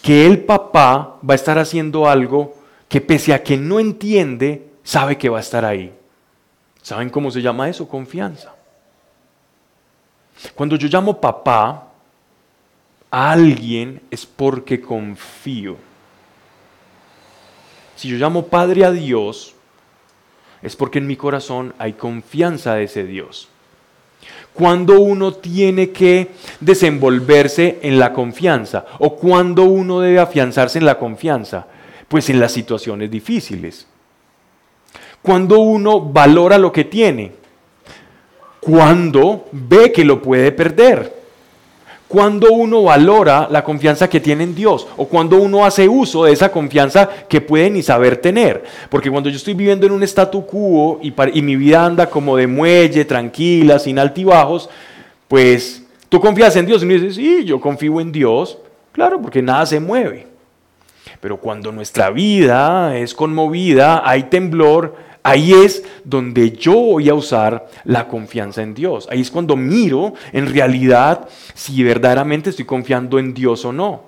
que el papá va a estar haciendo algo que pese a que no entiende, sabe que va a estar ahí. ¿Saben cómo se llama eso? Confianza. Cuando yo llamo papá a alguien es porque confío. Si yo llamo Padre a Dios, es porque en mi corazón hay confianza de ese Dios. Cuando uno tiene que desenvolverse en la confianza o cuando uno debe afianzarse en la confianza, pues en las situaciones difíciles. Cuando uno valora lo que tiene, cuando ve que lo puede perder cuando uno valora la confianza que tiene en Dios o cuando uno hace uso de esa confianza que puede ni saber tener. Porque cuando yo estoy viviendo en un statu quo y, mi vida anda como de muelle, tranquila, sin altibajos, pues tú confías en Dios y uno dice, sí, yo confío en Dios, claro, porque nada se mueve. Pero cuando nuestra vida es conmovida, hay temblor, Ahí es donde yo voy a usar la confianza en Dios. Ahí es cuando miro en realidad si verdaderamente estoy confiando en Dios o no.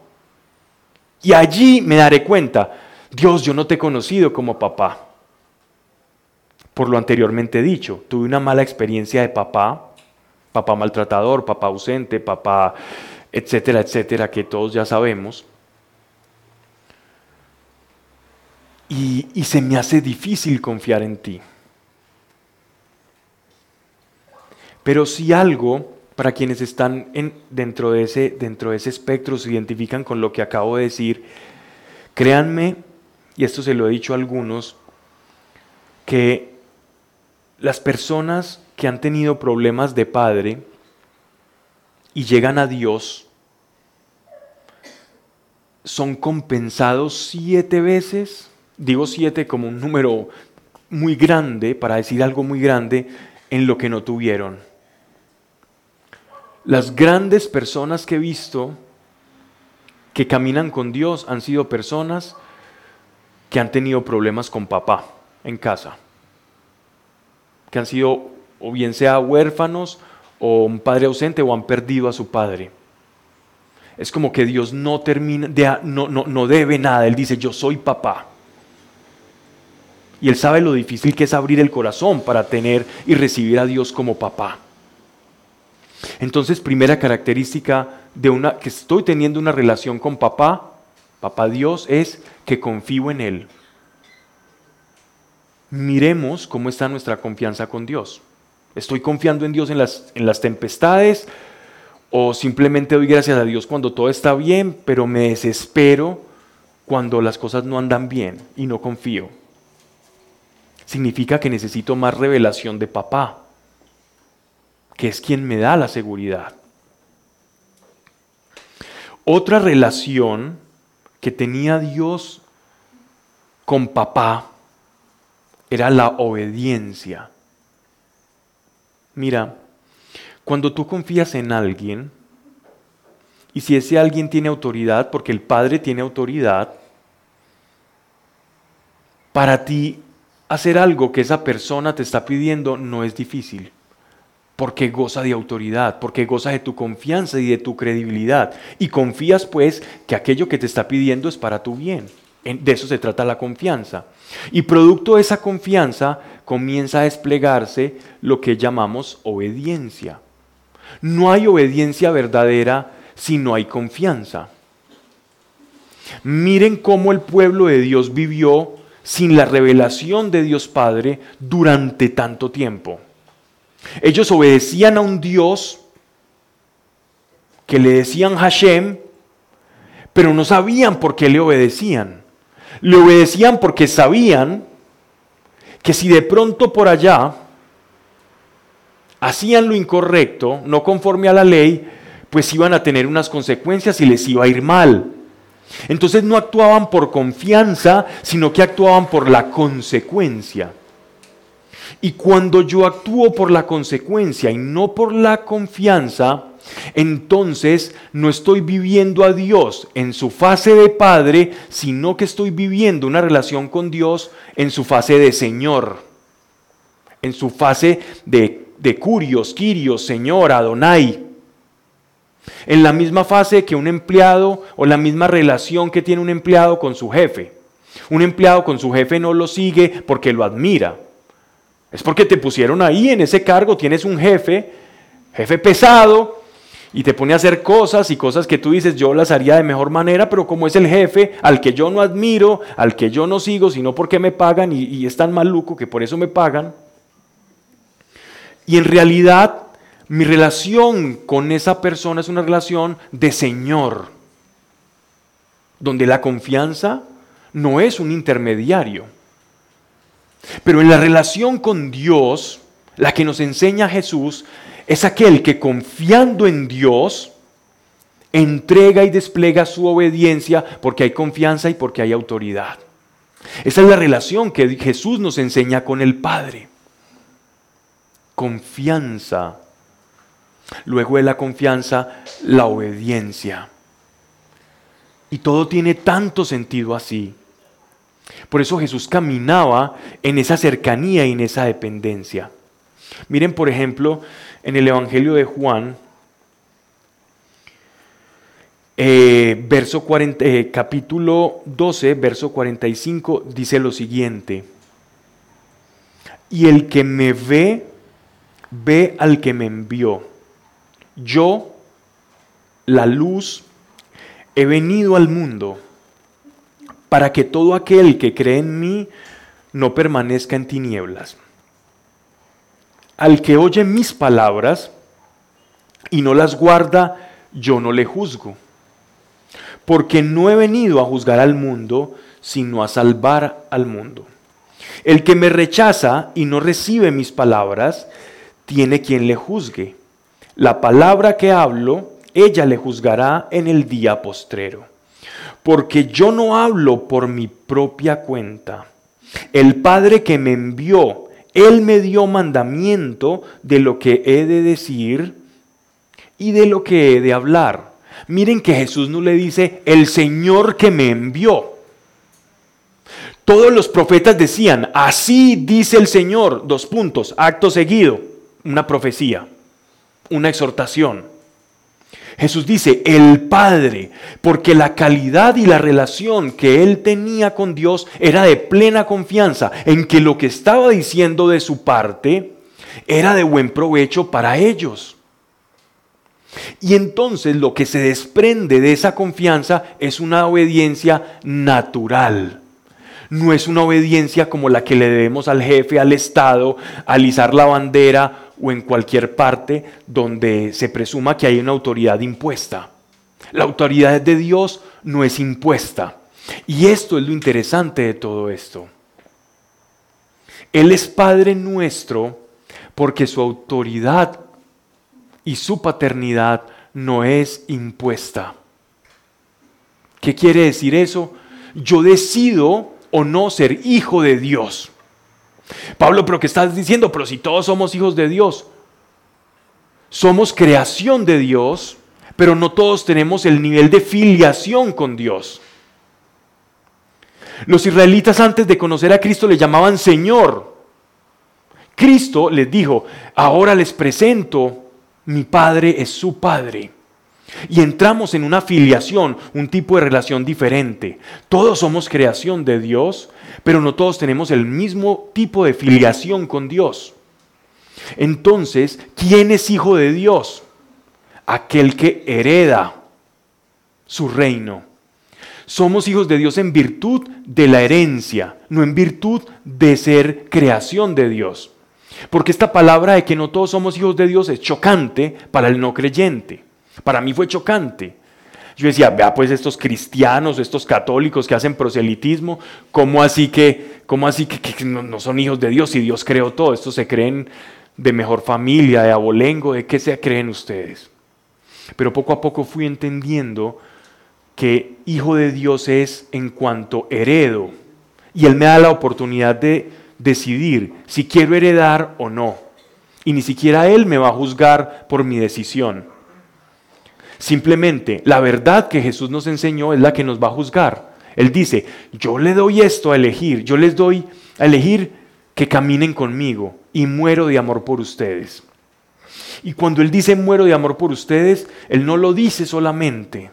Y allí me daré cuenta, Dios, yo no te he conocido como papá. Por lo anteriormente dicho, tuve una mala experiencia de papá, papá maltratador, papá ausente, papá, etcétera, etcétera, que todos ya sabemos. Y, se me hace difícil confiar en ti. Pero si algo, para quienes están dentro, de ese, dentro de ese espectro, se identifican con lo que acabo de decir, créanme, y esto se lo he dicho a algunos, que las personas que han tenido problemas de padre y llegan a Dios, son compensados siete veces Digo siete como un número muy grande, para decir algo muy grande, en lo que no tuvieron. Las grandes personas que he visto que caminan con Dios han sido personas que han tenido problemas con papá en casa, que han sido o bien sea huérfanos o un padre ausente o han perdido a su padre. Es como que Dios no termina, no, no, no debe nada, Él dice, yo soy papá. Y él sabe lo difícil que es abrir el corazón para tener y recibir a Dios como papá. Entonces, primera característica de una que estoy teniendo una relación con papá, papá Dios, es que confío en él. Miremos cómo está nuestra confianza con Dios. ¿Estoy confiando en Dios en las, en las tempestades? ¿O simplemente doy gracias a Dios cuando todo está bien, pero me desespero cuando las cosas no andan bien y no confío? Significa que necesito más revelación de papá, que es quien me da la seguridad. Otra relación que tenía Dios con papá era la obediencia. Mira, cuando tú confías en alguien, y si ese alguien tiene autoridad, porque el Padre tiene autoridad, para ti hacer algo que esa persona te está pidiendo no es difícil, porque goza de autoridad, porque goza de tu confianza y de tu credibilidad. Y confías pues que aquello que te está pidiendo es para tu bien. De eso se trata la confianza. Y producto de esa confianza comienza a desplegarse lo que llamamos obediencia. No hay obediencia verdadera si no hay confianza. Miren cómo el pueblo de Dios vivió sin la revelación de Dios Padre durante tanto tiempo. Ellos obedecían a un Dios que le decían Hashem, pero no sabían por qué le obedecían. Le obedecían porque sabían que si de pronto por allá hacían lo incorrecto, no conforme a la ley, pues iban a tener unas consecuencias y les iba a ir mal. Entonces no actuaban por confianza, sino que actuaban por la consecuencia. Y cuando yo actúo por la consecuencia y no por la confianza, entonces no estoy viviendo a Dios en su fase de Padre, sino que estoy viviendo una relación con Dios en su fase de Señor, en su fase de, Curios, Quirios, Señor, Adonai. En la misma fase que un empleado o la misma relación que tiene un empleado con su jefe. Un empleado con su jefe no lo sigue porque lo admira. Es porque te pusieron ahí en ese cargo, tienes un jefe, jefe pesado, y te pone a hacer cosas y cosas que tú dices yo las haría de mejor manera, pero como es el jefe al que yo no admiro, al que yo no sigo, sino porque me pagan y, y es tan maluco que por eso me pagan. Y en realidad mi relación con esa persona es una relación de Señor, donde la confianza no es un intermediario. Pero en la relación con Dios, la que nos enseña Jesús, es aquel que confiando en Dios, entrega y despliega su obediencia porque hay confianza y porque hay autoridad. Esa es la relación que Jesús nos enseña con el Padre. Confianza. Luego de la confianza, la obediencia. Y todo tiene tanto sentido así. Por eso Jesús caminaba en esa cercanía y en esa dependencia. Miren, por ejemplo, en el Evangelio de Juan, eh, verso 40, eh, capítulo 12, verso 45, dice lo siguiente. Y el que me ve, ve al que me envió. Yo, la luz, he venido al mundo para que todo aquel que cree en mí no permanezca en tinieblas. Al que oye mis palabras y no las guarda, yo no le juzgo. Porque no he venido a juzgar al mundo, sino a salvar al mundo. El que me rechaza y no recibe mis palabras, tiene quien le juzgue. La palabra que hablo, ella le juzgará en el día postrero. Porque yo no hablo por mi propia cuenta. El Padre que me envió, él me dio mandamiento de lo que he de decir y de lo que he de hablar. Miren que Jesús no le dice, el Señor que me envió. Todos los profetas decían, así dice el Señor, dos puntos, acto seguido, una profecía, una exhortación. Jesús dice, el Padre, porque la calidad y la relación que él tenía con Dios era de plena confianza en que lo que estaba diciendo de su parte era de buen provecho para ellos. Y entonces lo que se desprende de esa confianza es una obediencia natural. No es una obediencia como la que le debemos al jefe, al Estado, alisar la bandera o en cualquier parte donde se presuma que hay una autoridad impuesta. La autoridad de Dios no es impuesta. Y esto es lo interesante de todo esto. Él es Padre nuestro porque su autoridad y su paternidad no es impuesta. ¿Qué quiere decir eso? Yo decido o no ser hijo de Dios. Pablo, pero ¿qué estás diciendo? Pero si todos somos hijos de Dios, somos creación de Dios, pero no todos tenemos el nivel de filiación con Dios. Los israelitas antes de conocer a Cristo le llamaban Señor. Cristo les dijo, ahora les presento, mi Padre es su Padre. Y entramos en una filiación, un tipo de relación diferente. Todos somos creación de Dios, pero no todos tenemos el mismo tipo de filiación con Dios. Entonces, ¿quién es hijo de Dios? Aquel que hereda su reino. Somos hijos de Dios en virtud de la herencia, no en virtud de ser creación de Dios. Porque esta palabra de que no todos somos hijos de Dios es chocante para el no creyente. Para mí fue chocante. Yo decía, vea pues estos cristianos, estos católicos que hacen proselitismo, ¿cómo así que, cómo así que, no, son hijos de Dios y Dios creó todo? Estos se creen de mejor familia, de abolengo, ¿de qué se creen ustedes? Pero poco a poco fui entendiendo que hijo de Dios es en cuanto heredo. Y Él me da la oportunidad de decidir si quiero heredar o no. Y ni siquiera Él me va a juzgar por mi decisión. Simplemente la verdad que Jesús nos enseñó es la que nos va a juzgar. Él dice, yo le doy esto a elegir, yo les doy a elegir que caminen conmigo y muero de amor por ustedes. Y cuando Él dice muero de amor por ustedes, Él no lo dice solamente,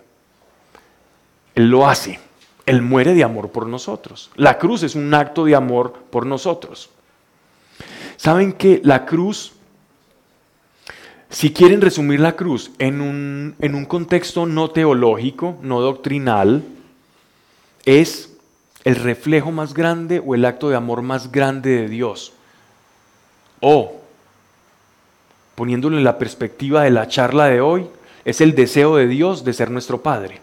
Él lo hace. Él muere de amor por nosotros. La cruz es un acto de amor por nosotros. ¿Saben que la cruz, si quieren resumir la cruz en un, en un contexto no teológico, no doctrinal, es el reflejo más grande o el acto de amor más grande de Dios? O, poniéndolo en la perspectiva de la charla de hoy, es el deseo de Dios de ser nuestro Padre.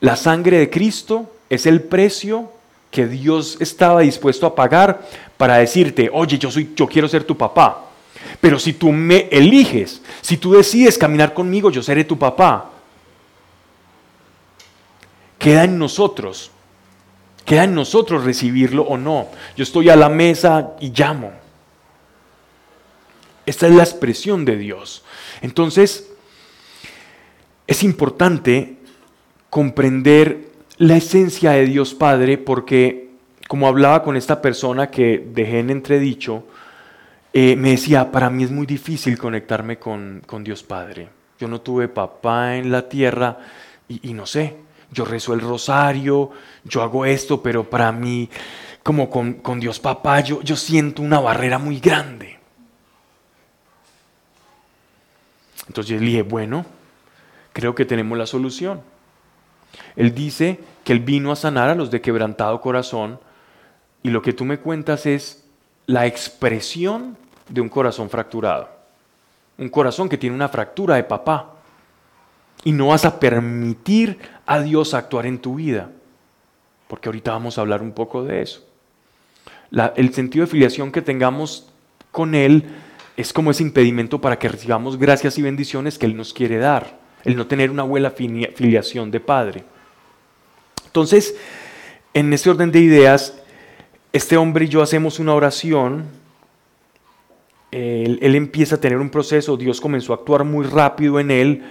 La sangre de Cristo es el precio que Dios estaba dispuesto a pagar para decirte, oye, yo, soy, yo quiero ser tu papá. Pero si tú me eliges, si tú decides caminar conmigo, yo seré tu papá. Queda en nosotros, queda en nosotros recibirlo o no. Yo estoy a la mesa y llamo. Esta es la expresión de Dios. Entonces, es importante comprender la esencia de Dios Padre porque, como hablaba con esta persona que dejé en entredicho, eh, me decía, para mí es muy difícil conectarme con, Dios Padre. Yo no tuve papá en la tierra y, no sé, yo rezo el rosario, yo hago esto, pero para mí, como con, Dios papá, yo, yo siento una barrera muy grande. Entonces le dije, bueno, creo que tenemos la solución. Él dice que Él vino a sanar a los de quebrantado corazón y lo que tú me cuentas es la expresión de un corazón fracturado. Un corazón que tiene una fractura de papá. Y no vas a permitir a Dios actuar en tu vida. Porque ahorita vamos a hablar un poco de eso. el sentido de filiación que tengamos con Él es como ese impedimento para que recibamos gracias y bendiciones que Él nos quiere dar el no tener una buena filiación de padre. Entonces, en ese orden de ideas, este hombre y yo hacemos una oración, él, empieza a tener un proceso, Dios comenzó a actuar muy rápido en él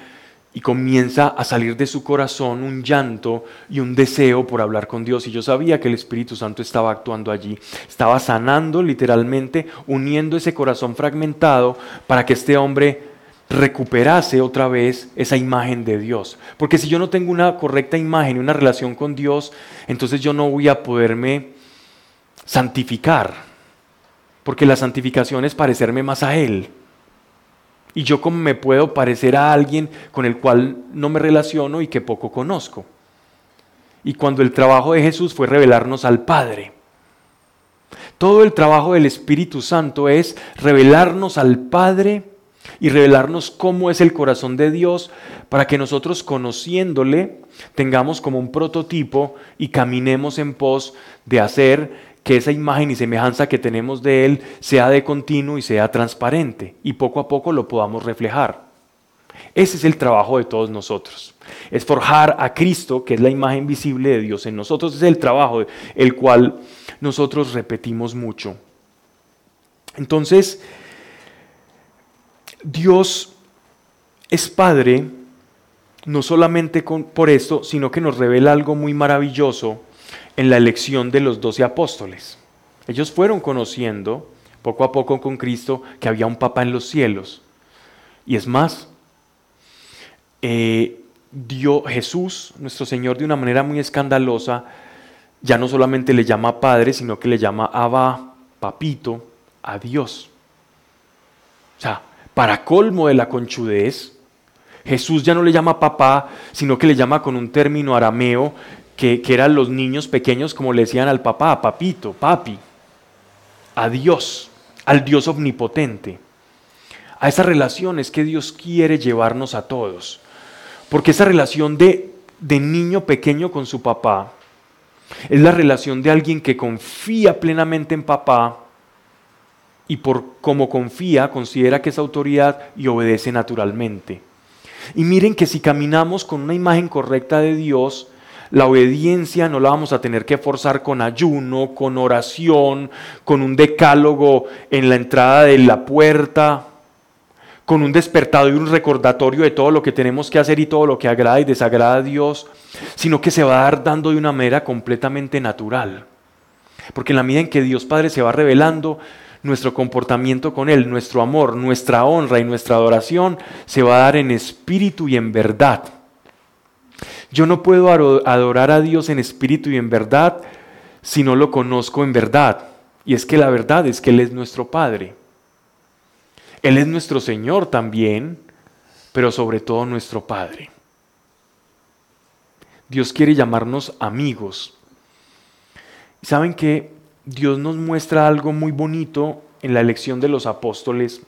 y comienza a salir de su corazón un llanto y un deseo por hablar con Dios. Y yo sabía que el Espíritu Santo estaba actuando allí, estaba sanando literalmente, uniendo ese corazón fragmentado para que este hombre recuperase otra vez esa imagen de Dios. Porque si yo no tengo una correcta imagen y una relación con Dios, entonces yo no voy a poderme santificar. Porque la santificación es parecerme más a Él. Y yo como me puedo parecer a alguien con el cual no me relaciono y que poco conozco. Y cuando el trabajo de Jesús fue revelarnos al Padre. Todo el trabajo del Espíritu Santo es revelarnos al Padre y revelarnos cómo es el corazón de Dios para que nosotros conociéndole tengamos como un prototipo y caminemos en pos de hacer que esa imagen y semejanza que tenemos de Él sea de continuo y sea transparente y poco a poco lo podamos reflejar. Ese es el trabajo de todos nosotros. Es forjar a Cristo, que es la imagen visible de Dios en nosotros. es el trabajo el cual nosotros repetimos mucho. Entonces, Dios es Padre no solamente por esto, sino que nos revela algo muy maravilloso en la elección de los doce apóstoles. Ellos fueron conociendo poco a poco con Cristo que había un Papa en los cielos. Y es más, eh, dio Jesús, nuestro Señor, de una manera muy escandalosa, ya no solamente le llama Padre, sino que le llama Abba, Papito, a Dios. O sea, para colmo de la conchudez, Jesús ya no le llama papá, sino que le llama con un término arameo que, eran los niños pequeños como le decían al papá, papito, papi, a Dios, al Dios omnipotente. A esa relación es que Dios quiere llevarnos a todos. Porque esa relación de, de niño pequeño con su papá es la relación de alguien que confía plenamente en papá y por cómo confía, considera que es autoridad y obedece naturalmente. Y miren que si caminamos con una imagen correcta de Dios, La obediencia no la vamos a tener que forzar con ayuno, con oración, con un decálogo en la entrada de la puerta, con un despertado y un recordatorio de todo lo que tenemos que hacer y todo lo que agrada y desagrada a Dios, sino que se va a dar dando de una manera completamente natural. Porque en la medida en que Dios Padre se va revelando, nuestro comportamiento con Él, nuestro amor, nuestra honra y nuestra adoración se va a dar en espíritu y en verdad. Yo no puedo adorar a Dios en espíritu y en verdad si no lo conozco en verdad. Y es que la verdad es que Él es nuestro Padre. Él es nuestro Señor también, pero sobre todo nuestro Padre. Dios quiere llamarnos amigos. ¿Saben que Dios nos muestra algo muy bonito en la elección de los apóstoles?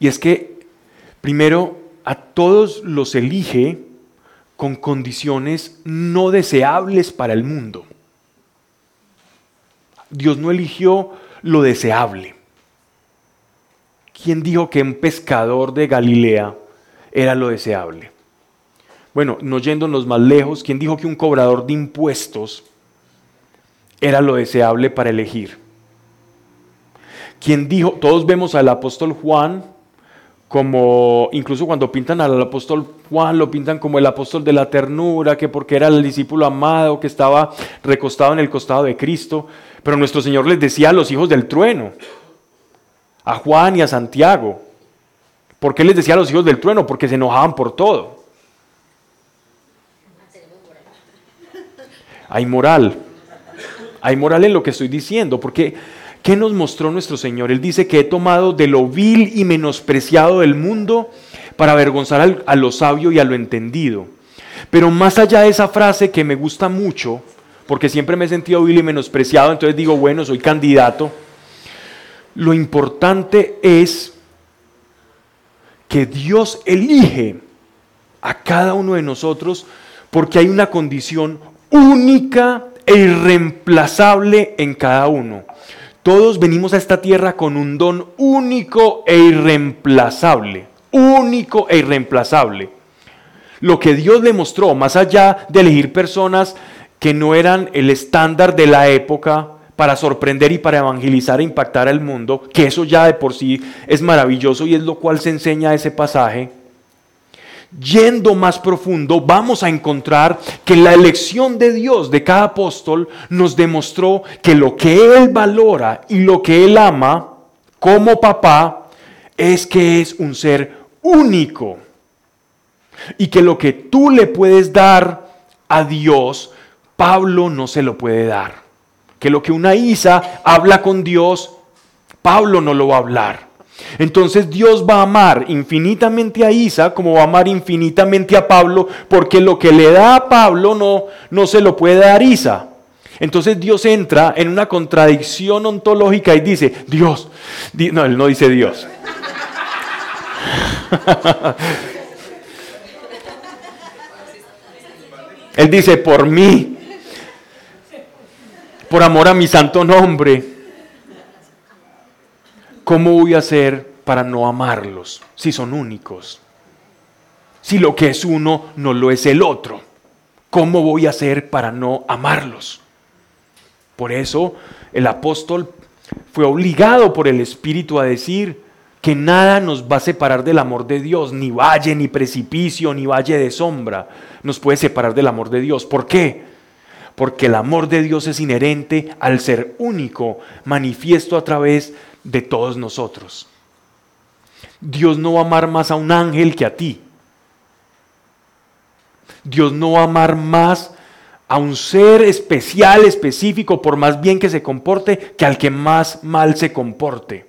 Y es que, primero, a todos los elige con condiciones no deseables para el mundo. Dios no eligió lo deseable. ¿Quién dijo que un pescador de Galilea era lo deseable? Bueno, no yéndonos más lejos, ¿quién dijo que un cobrador de impuestos era lo deseable para elegir? ¿Quién dijo, todos vemos al apóstol Juan como, incluso cuando pintan al apóstol Juan, lo pintan como el apóstol de la ternura, que porque era el discípulo amado, que estaba recostado en el costado de Cristo, pero nuestro Señor les decía a los hijos del trueno, a Juan y a Santiago. ¿Por qué les decía a los hijos del trueno? Porque se enojaban por todo. Hay moral. Hay moral en lo que estoy diciendo, porque ¿qué nos mostró nuestro Señor? Él dice que he tomado de lo vil y menospreciado del mundo para avergonzar a lo sabio y a lo entendido. Pero más allá de esa frase que me gusta mucho, porque siempre me he sentido vil y menospreciado, entonces digo, bueno, soy candidato. Lo importante es que Dios elige a cada uno de nosotros porque hay una condición única e irreemplazable en cada uno. Todos venimos a esta tierra con un don único e irreemplazable, único e irreemplazable. Lo que Dios le mostró, más allá de elegir personas que no eran el estándar de la época para sorprender y para evangelizar e impactar al mundo, que eso ya de por sí es maravilloso y es lo cual se enseña ese pasaje, yendo más profundo, vamos a encontrar que la elección de Dios de cada apóstol nos demostró que lo que Él valora y lo que Él ama como papá es que es un ser único. Y que lo que tú le puedes dar a Dios, Pablo no se lo puede dar. Que lo que una Isa habla con Dios, Pablo no lo va a hablar. Entonces Dios va a amar infinitamente a Isa como va a amar infinitamente a Pablo, porque lo que le da a Pablo no, no se lo puede dar Isa. Entonces Dios entra en una contradicción ontológica y dice, Dios, no, él no dice Dios. él dice, por mí, por amor a mi santo nombre, ¿cómo voy a hacer para no amarlos si son únicos? Si lo que es uno no lo es el otro, ¿cómo voy a hacer para no amarlos? Por eso el apóstol fue obligado por el Espíritu a decir que nada nos va a separar del amor de Dios, ni valle, ni precipicio, ni valle de sombra nos puede separar del amor de Dios. ¿Por qué? Porque el amor de Dios es inherente al ser único, manifiesto a través de todos nosotros. Dios no va a amar más a un ángel que a ti. Dios no va a amar más a un ser especial, específico, por más bien que se comporte, que al que más mal se comporte.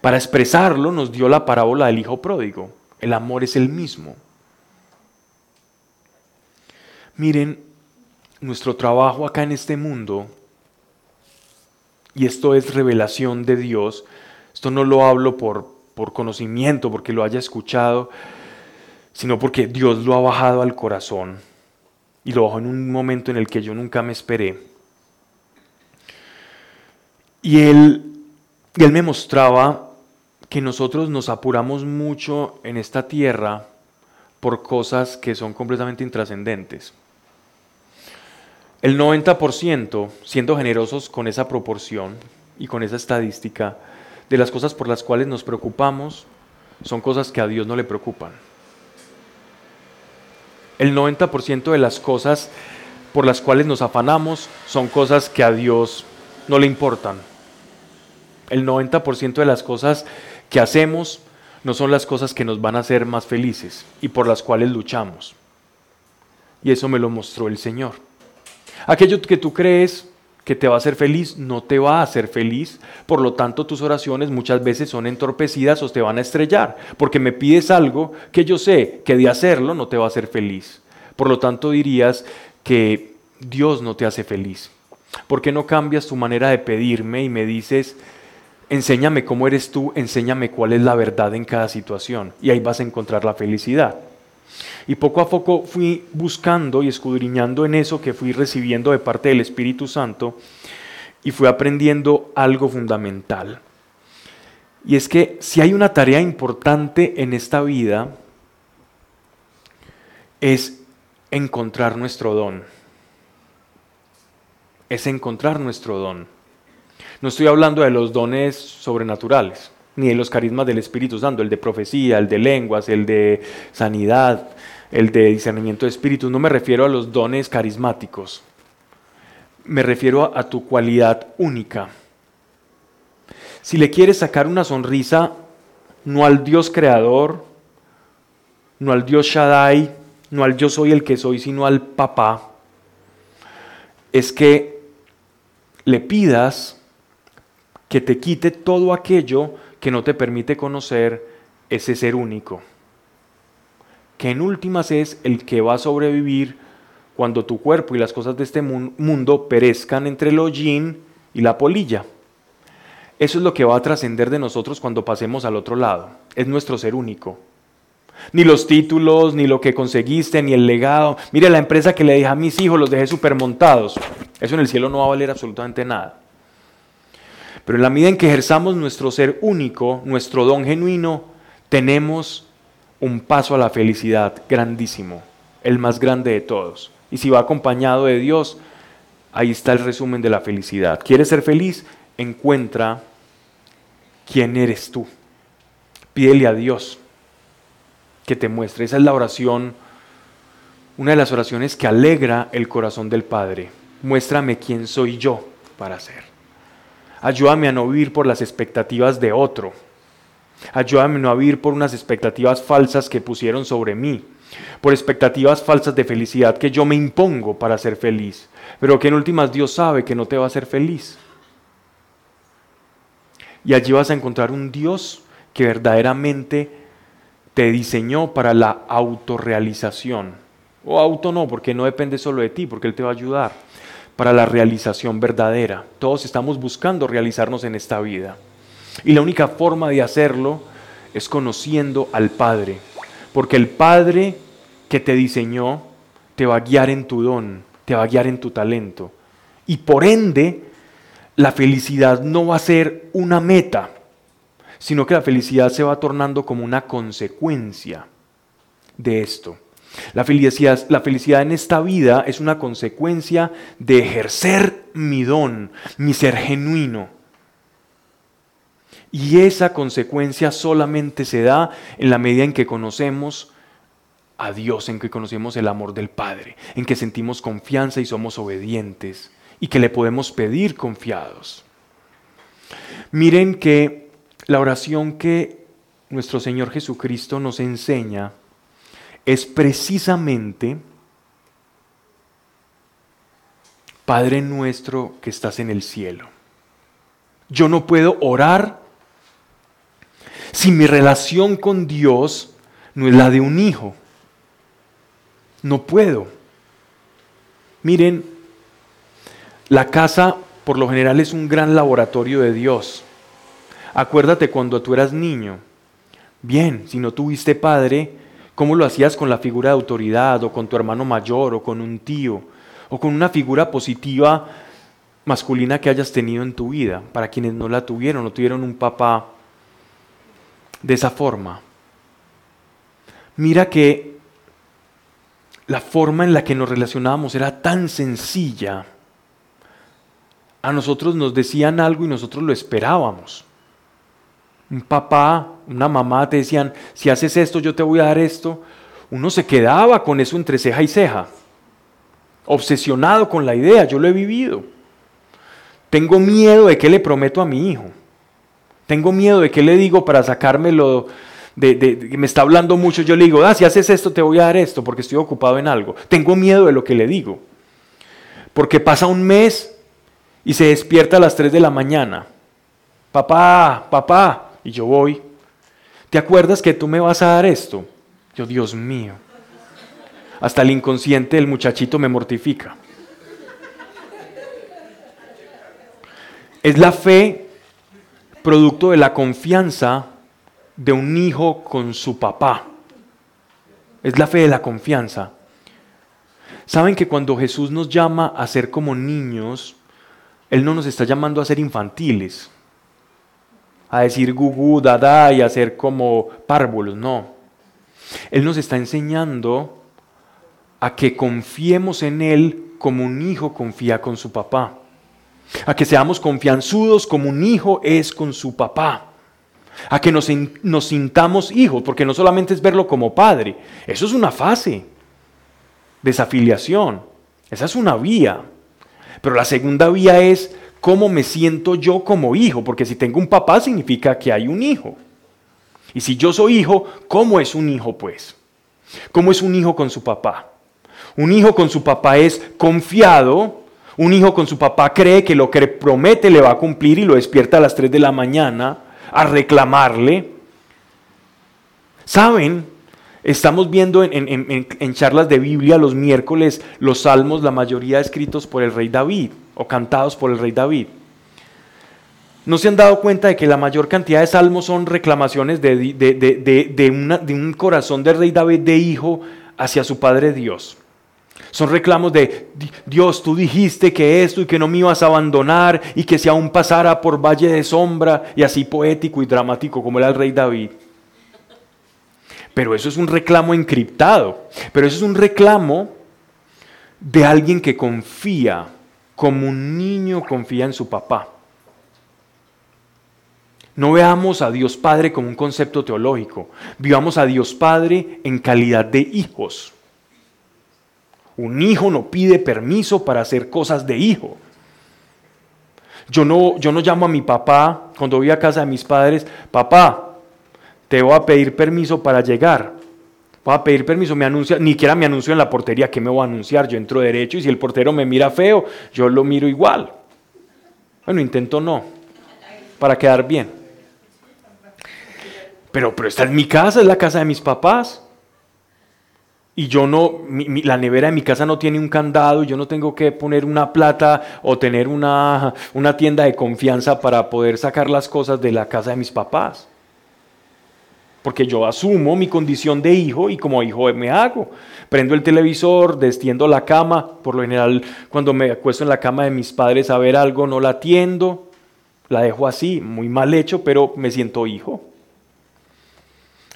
Para expresarlo nos dio la parábola del Hijo Pródigo. El amor es el mismo. Miren, nuestro trabajo acá en este mundo y esto es revelación de Dios. Esto no lo hablo por, por conocimiento, porque lo haya escuchado, sino porque Dios lo ha bajado al corazón y lo bajó en un momento en el que yo nunca me esperé. Y él, y él me mostraba que nosotros nos apuramos mucho en esta tierra por cosas que son completamente intrascendentes. El 90%, siendo generosos con esa proporción y con esa estadística, de las cosas por las cuales nos preocupamos son cosas que a Dios no le preocupan. El 90% de las cosas por las cuales nos afanamos son cosas que a Dios no le importan. El 90% de las cosas que hacemos no son las cosas que nos van a hacer más felices y por las cuales luchamos. Y eso me lo mostró el Señor. Aquello que tú crees que te va a hacer feliz no te va a hacer feliz, por lo tanto tus oraciones muchas veces son entorpecidas o te van a estrellar, porque me pides algo que yo sé que de hacerlo no te va a hacer feliz. Por lo tanto dirías que Dios no te hace feliz. ¿Por qué no cambias tu manera de pedirme y me dices, enséñame cómo eres tú, enséñame cuál es la verdad en cada situación? Y ahí vas a encontrar la felicidad. Y poco a poco fui buscando y escudriñando en eso que fui recibiendo de parte del Espíritu Santo y fui aprendiendo algo fundamental. Y es que si hay una tarea importante en esta vida, es encontrar nuestro don es encontrar nuestro don. No estoy hablando de los dones sobrenaturales, ni de los carismas del Espíritu Santo, el de profecía, el de lenguas, el de sanidad, el de discernimiento de espíritus. No me refiero a los dones carismáticos. Me refiero a, tu cualidad única. Si le quieres sacar una sonrisa, no al Dios creador, no al Dios Shaddai, no al yo soy el que soy, sino al papá, es que le pidas que te quite todo aquello que no te permite conocer ese ser único, que en últimas es el que va a sobrevivir cuando tu cuerpo y las cosas de este mundo perezcan entre el hollín y la polilla. Eso es lo que va a trascender de nosotros cuando pasemos al otro lado. Es nuestro ser único. Ni los títulos, ni lo que conseguiste, ni el legado. Mire, la empresa que le dejé a mis hijos los dejé supermontados. Eso en el cielo no va a valer absolutamente nada. Pero en la medida en que ejerzamos nuestro ser único, nuestro don genuino, tenemos un paso a la felicidad grandísimo, el más grande de todos. Y si va acompañado de Dios, ahí está el resumen de la felicidad. ¿Quieres ser feliz? Encuentra quién eres tú. Pídele a Dios que te muestre. Esa es la oración, una de las oraciones que alegra el corazón del Padre. Muéstrame quién soy yo para ser. Ayúdame a no vivir por las expectativas de otro. Ayúdame a no vivir por unas expectativas falsas que pusieron sobre mí, por expectativas falsas de felicidad que yo me impongo para ser feliz, pero que en últimas Dios sabe que no te va a hacer feliz. Y allí vas a encontrar un Dios que verdaderamente te diseñó para la autorrealización. O auto no, porque no depende solo de ti, porque Él te va a ayudar. Para la realización verdadera. Todos estamos buscando realizarnos en esta vida. Y la única forma de hacerlo es conociendo al Padre. Porque el Padre que te diseñó te va a guiar en tu don, te va a guiar en tu talento. Y por ende, la felicidad no va a ser una meta, sino que la felicidad se va tornando como una consecuencia de esto. La felicidad, la felicidad en esta vida es una consecuencia de ejercer mi don, mi ser genuino. Y esa consecuencia solamente se da en la medida en que conocemos a Dios, en que conocemos el amor del Padre, en que sentimos confianza y somos obedientes y que le podemos pedir confiados. Miren que la oración que nuestro Señor Jesucristo nos enseña es precisamente, Padre nuestro que estás en el cielo. Yo no puedo orar si mi relación con Dios no es la de un hijo. No puedo. Miren, la casa por lo general es un gran laboratorio de Dios. Acuérdate cuando tú eras niño. Bien, si no tuviste padre, ¿cómo lo hacías con la figura de autoridad o con tu hermano mayor o con un tío o con una figura positiva masculina que hayas tenido en tu vida? Para quienes no la tuvieron, no tuvieron un papá de esa forma. Mira que la forma en la que nos relacionábamos era tan sencilla. A nosotros nos decían algo y nosotros lo esperábamos. Un papá, una mamá te decían, si haces esto yo te voy a dar esto. Uno se quedaba con eso entre ceja y ceja, obsesionado con la idea, yo lo he vivido. Tengo miedo de qué le prometo a mi hijo. Tengo miedo de qué le digo para sacármelo de, de, me está hablando mucho. Yo le digo, ah, si haces esto te voy a dar esto porque estoy ocupado en algo. Tengo miedo de lo que le digo. Porque pasa un mes y se despierta a las 3 de la mañana. Papá, papá. Y yo voy. ¿Te acuerdas que tú me vas a dar esto? Yo, Dios mío. Hasta el inconsciente del muchachito me mortifica. Es la fe producto de la confianza de un hijo con su papá. Es la fe de la confianza. Saben que cuando Jesús nos llama a ser como niños, Él no nos está llamando a ser infantiles, a decir gugu, dada y a ser como párvulos, no. Él nos está enseñando a que confiemos en Él como un hijo confía con su papá. A que seamos confianzudos como un hijo es con su papá, a que nos, nos, sintamos hijos, porque no solamente es verlo como padre, eso es una fase, desafiliación, esa es una vía, pero la segunda vía es cómo me siento yo como hijo, porque si tengo un papá significa que hay un hijo. Y si yo soy hijo, ¿cómo es un hijo pues? ¿Cómo es un hijo con su papá? Un hijo con su papá es confiado, un hijo con su papá cree que lo que promete le va a cumplir y lo despierta a las 3 de la mañana a reclamarle. ¿Saben? Estamos viendo en, charlas de Biblia los miércoles los salmos, la mayoría escritos por el rey David o cantados por el rey David. ¿No se han dado cuenta de que la mayor cantidad de salmos son reclamaciones de, de un corazón del rey David de hijo hacia su padre Dios? Son reclamos de Dios, tú dijiste que esto y que no me ibas a abandonar y que si aún pasara por valle de sombra y así poético y dramático como era el rey David. Pero eso es un reclamo encriptado, pero eso es un reclamo de alguien que confía como un niño confía en su papá. No veamos a Dios Padre como un concepto teológico, vivamos a Dios Padre en calidad de hijos. Un hijo no pide permiso para hacer cosas de hijo. Yo no, yo no llamo a mi papá cuando voy a casa de mis padres, papá, te voy a pedir permiso para llegar. Voy a pedir permiso, me anuncia, ni siquiera me anuncio en la portería, ¿qué me voy a anunciar? Yo entro derecho y si el portero me mira feo, yo lo miro igual. Bueno, intento no, para quedar bien. Pero, pero esta es mi casa, es la casa de mis papás y yo no, la nevera de mi casa no tiene un candado, yo no tengo que poner una plata o tener una, una tienda de confianza para poder sacar las cosas de la casa de mis papás. Porque yo asumo mi condición de hijo y como hijo me hago. Prendo el televisor, destiendo la cama. Por lo general, cuando me acuesto en la cama de mis padres a ver algo, no la atiendo. La dejo así, muy mal hecho, pero me siento hijo.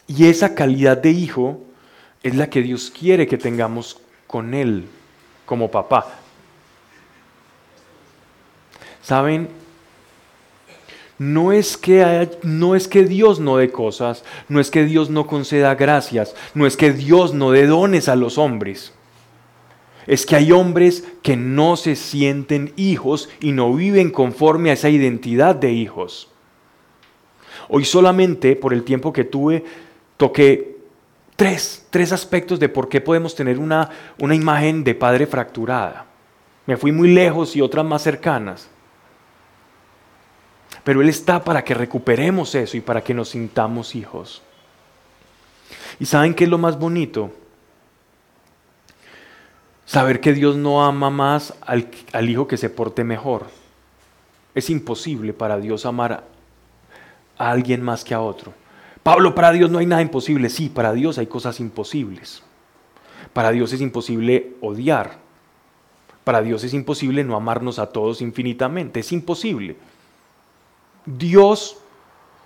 Y esa calidad de hijo es la que Dios quiere que tengamos con Él como papá. ¿Saben? No es, que no es que Dios no dé cosas, no es que Dios no conceda gracias, no es que Dios no dé dones a los hombres. Es que hay hombres que no se sienten hijos y no viven conforme a esa identidad de hijos. Hoy solamente por el tiempo que tuve toqué Tres, tres aspectos de por qué podemos tener una, una imagen de padre fracturada. Me fui muy lejos y otras más cercanas. Pero Él está para que recuperemos eso y para que nos sintamos hijos. ¿Y saben qué es lo más bonito? Saber que Dios no ama más al, al, hijo que se porte mejor. Es imposible para Dios amar a alguien más que a otro. Pablo, para Dios no hay nada imposible. Sí, para Dios hay cosas imposibles. Para Dios es imposible odiar. Para Dios es imposible no amarnos a todos infinitamente. Es imposible. Dios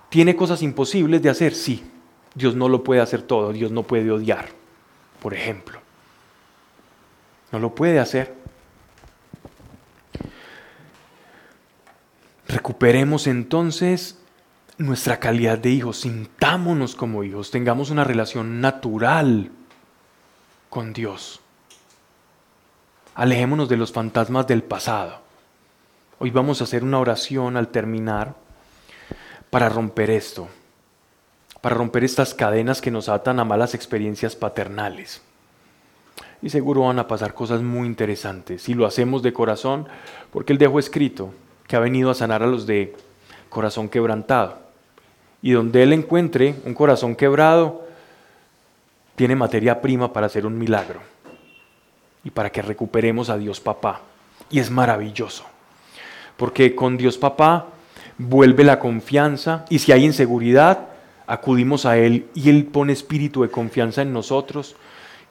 tiene cosas imposibles de hacer. Sí, Dios no lo puede hacer todo. Dios no puede odiar, por ejemplo. No lo puede hacer. Recuperemos entonces nuestra calidad de hijos, sintámonos como hijos, tengamos una relación natural con Dios. Alejémonos de los fantasmas del pasado. Hoy vamos a hacer una oración al terminar para romper esto, para romper estas cadenas que nos atan a malas experiencias paternales. Y seguro van a pasar cosas muy interesantes si lo hacemos de corazón, porque Él dejó escrito que ha venido a sanar a los de corazón quebrantado. Y donde Él encuentre un corazón quebrado, tiene materia prima para hacer un milagro y para que recuperemos a Dios Papá. Y es maravilloso, porque con Dios Papá vuelve la confianza y si hay inseguridad, acudimos a Él y Él pone espíritu de confianza en nosotros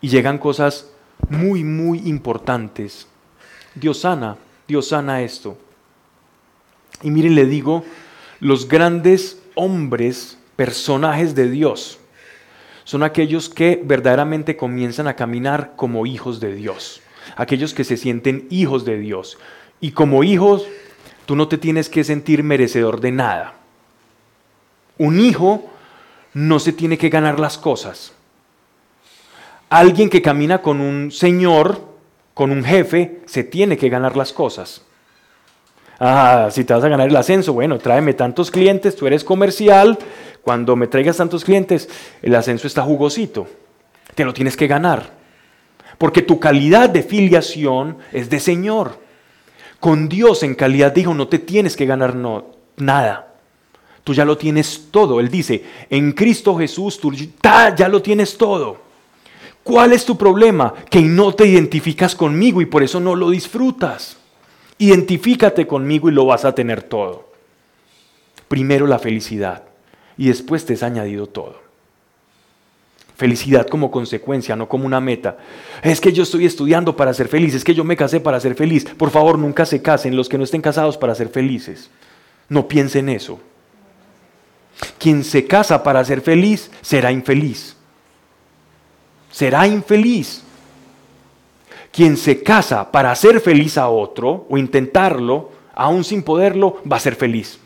y llegan cosas muy, muy importantes. Dios sana, Dios sana esto. Y miren, le digo, los grandes hombres, personajes de Dios, son aquellos que verdaderamente comienzan a caminar como hijos de Dios, aquellos que se sienten hijos de Dios. Y como hijos, tú no te tienes que sentir merecedor de nada. Un hijo no se tiene que ganar las cosas. Alguien que camina con un señor, con un jefe, se tiene que ganar las cosas. Ah, si te vas a ganar el ascenso, bueno, tráeme tantos clientes, tú eres comercial, cuando me traigas tantos clientes, el ascenso está jugosito. Te lo tienes que ganar. Porque tu calidad de filiación es de Señor. Con Dios en calidad de hijo no te tienes que ganar nada. Tú ya lo tienes todo. Él dice, en Cristo Jesús tú ya lo tienes todo. ¿Cuál es tu problema? Que no te identificas conmigo y por eso no lo disfrutas. Identifícate conmigo y lo vas a tener todo. Primero la felicidad y después te es añadido todo. Felicidad como consecuencia, no como una meta. Es que yo estoy estudiando para ser feliz, es que yo me casé para ser feliz. Por favor, nunca se casen los que no estén casados para ser felices. No piensen eso. Quien se casa para ser feliz será infeliz. Será infeliz. Quien se casa para hacer feliz a otro o intentarlo, aún sin poderlo, va a ser feliz.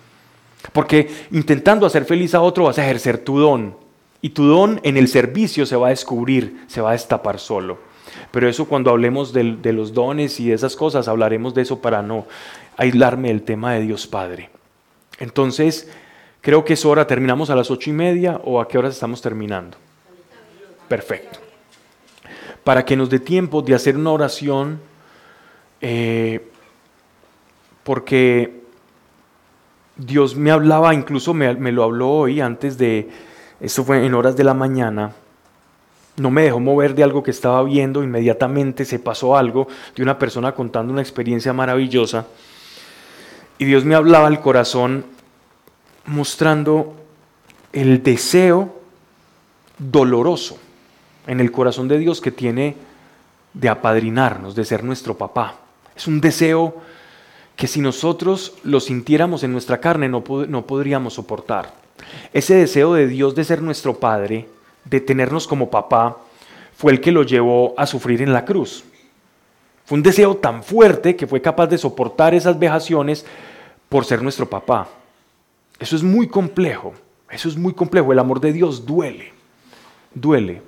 Porque intentando hacer feliz a otro vas a ejercer tu don. Y tu don en el servicio se va a descubrir, se va a destapar solo. Pero eso cuando hablemos de, los dones y de esas cosas, hablaremos de eso para no aislarme del tema de Dios Padre. Entonces, creo que es hora, terminamos a las ocho y media o a qué horas estamos terminando. Perfecto para que nos dé tiempo de hacer una oración, eh, porque Dios me hablaba, incluso me, lo habló hoy antes de, eso fue en horas de la mañana, no me dejó mover de algo que estaba viendo, inmediatamente se pasó algo de una persona contando una experiencia maravillosa, y Dios me hablaba al corazón mostrando el deseo doloroso en el corazón de Dios que tiene de apadrinarnos, de ser nuestro papá. Es un deseo que si nosotros lo sintiéramos en nuestra carne no, no podríamos soportar. Ese deseo de Dios de ser nuestro Padre, de tenernos como papá, fue el que lo llevó a sufrir en la cruz. Fue un deseo tan fuerte que fue capaz de soportar esas vejaciones por ser nuestro papá. Eso es muy complejo, eso es muy complejo. El amor de Dios duele, duele.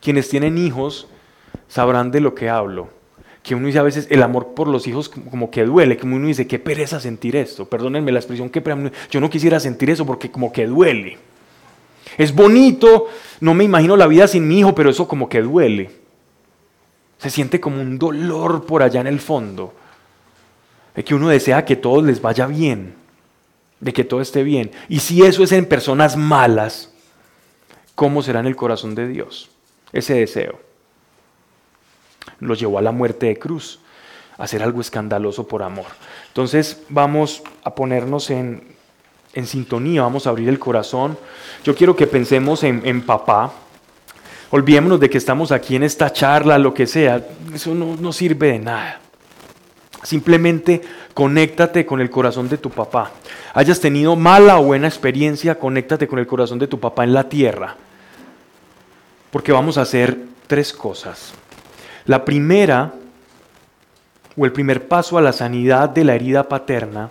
Quienes tienen hijos sabrán de lo que hablo. Que uno dice a veces el amor por los hijos como que duele, que uno dice, qué pereza sentir esto. Perdónenme la expresión, que yo no quisiera sentir eso porque como que duele. Es bonito, no me imagino la vida sin mi hijo, pero eso como que duele. Se siente como un dolor por allá en el fondo. De que uno desea que todo les vaya bien, de que todo esté bien. Y si eso es en personas malas, ¿cómo será en el corazón de Dios? ese deseo. Lo llevó a la muerte de cruz, a hacer algo escandaloso por amor. Entonces vamos a ponernos en, en sintonía, vamos a abrir el corazón. Yo quiero que pensemos en, papá. Olvidémonos de que estamos aquí en esta charla, lo que sea. Eso no, no sirve de nada. Simplemente conéctate con el corazón de tu papá. Hayas tenido mala o buena experiencia, conéctate con el corazón de tu papá en la tierra porque vamos a hacer tres cosas. La primera o el primer paso a la sanidad de la herida paterna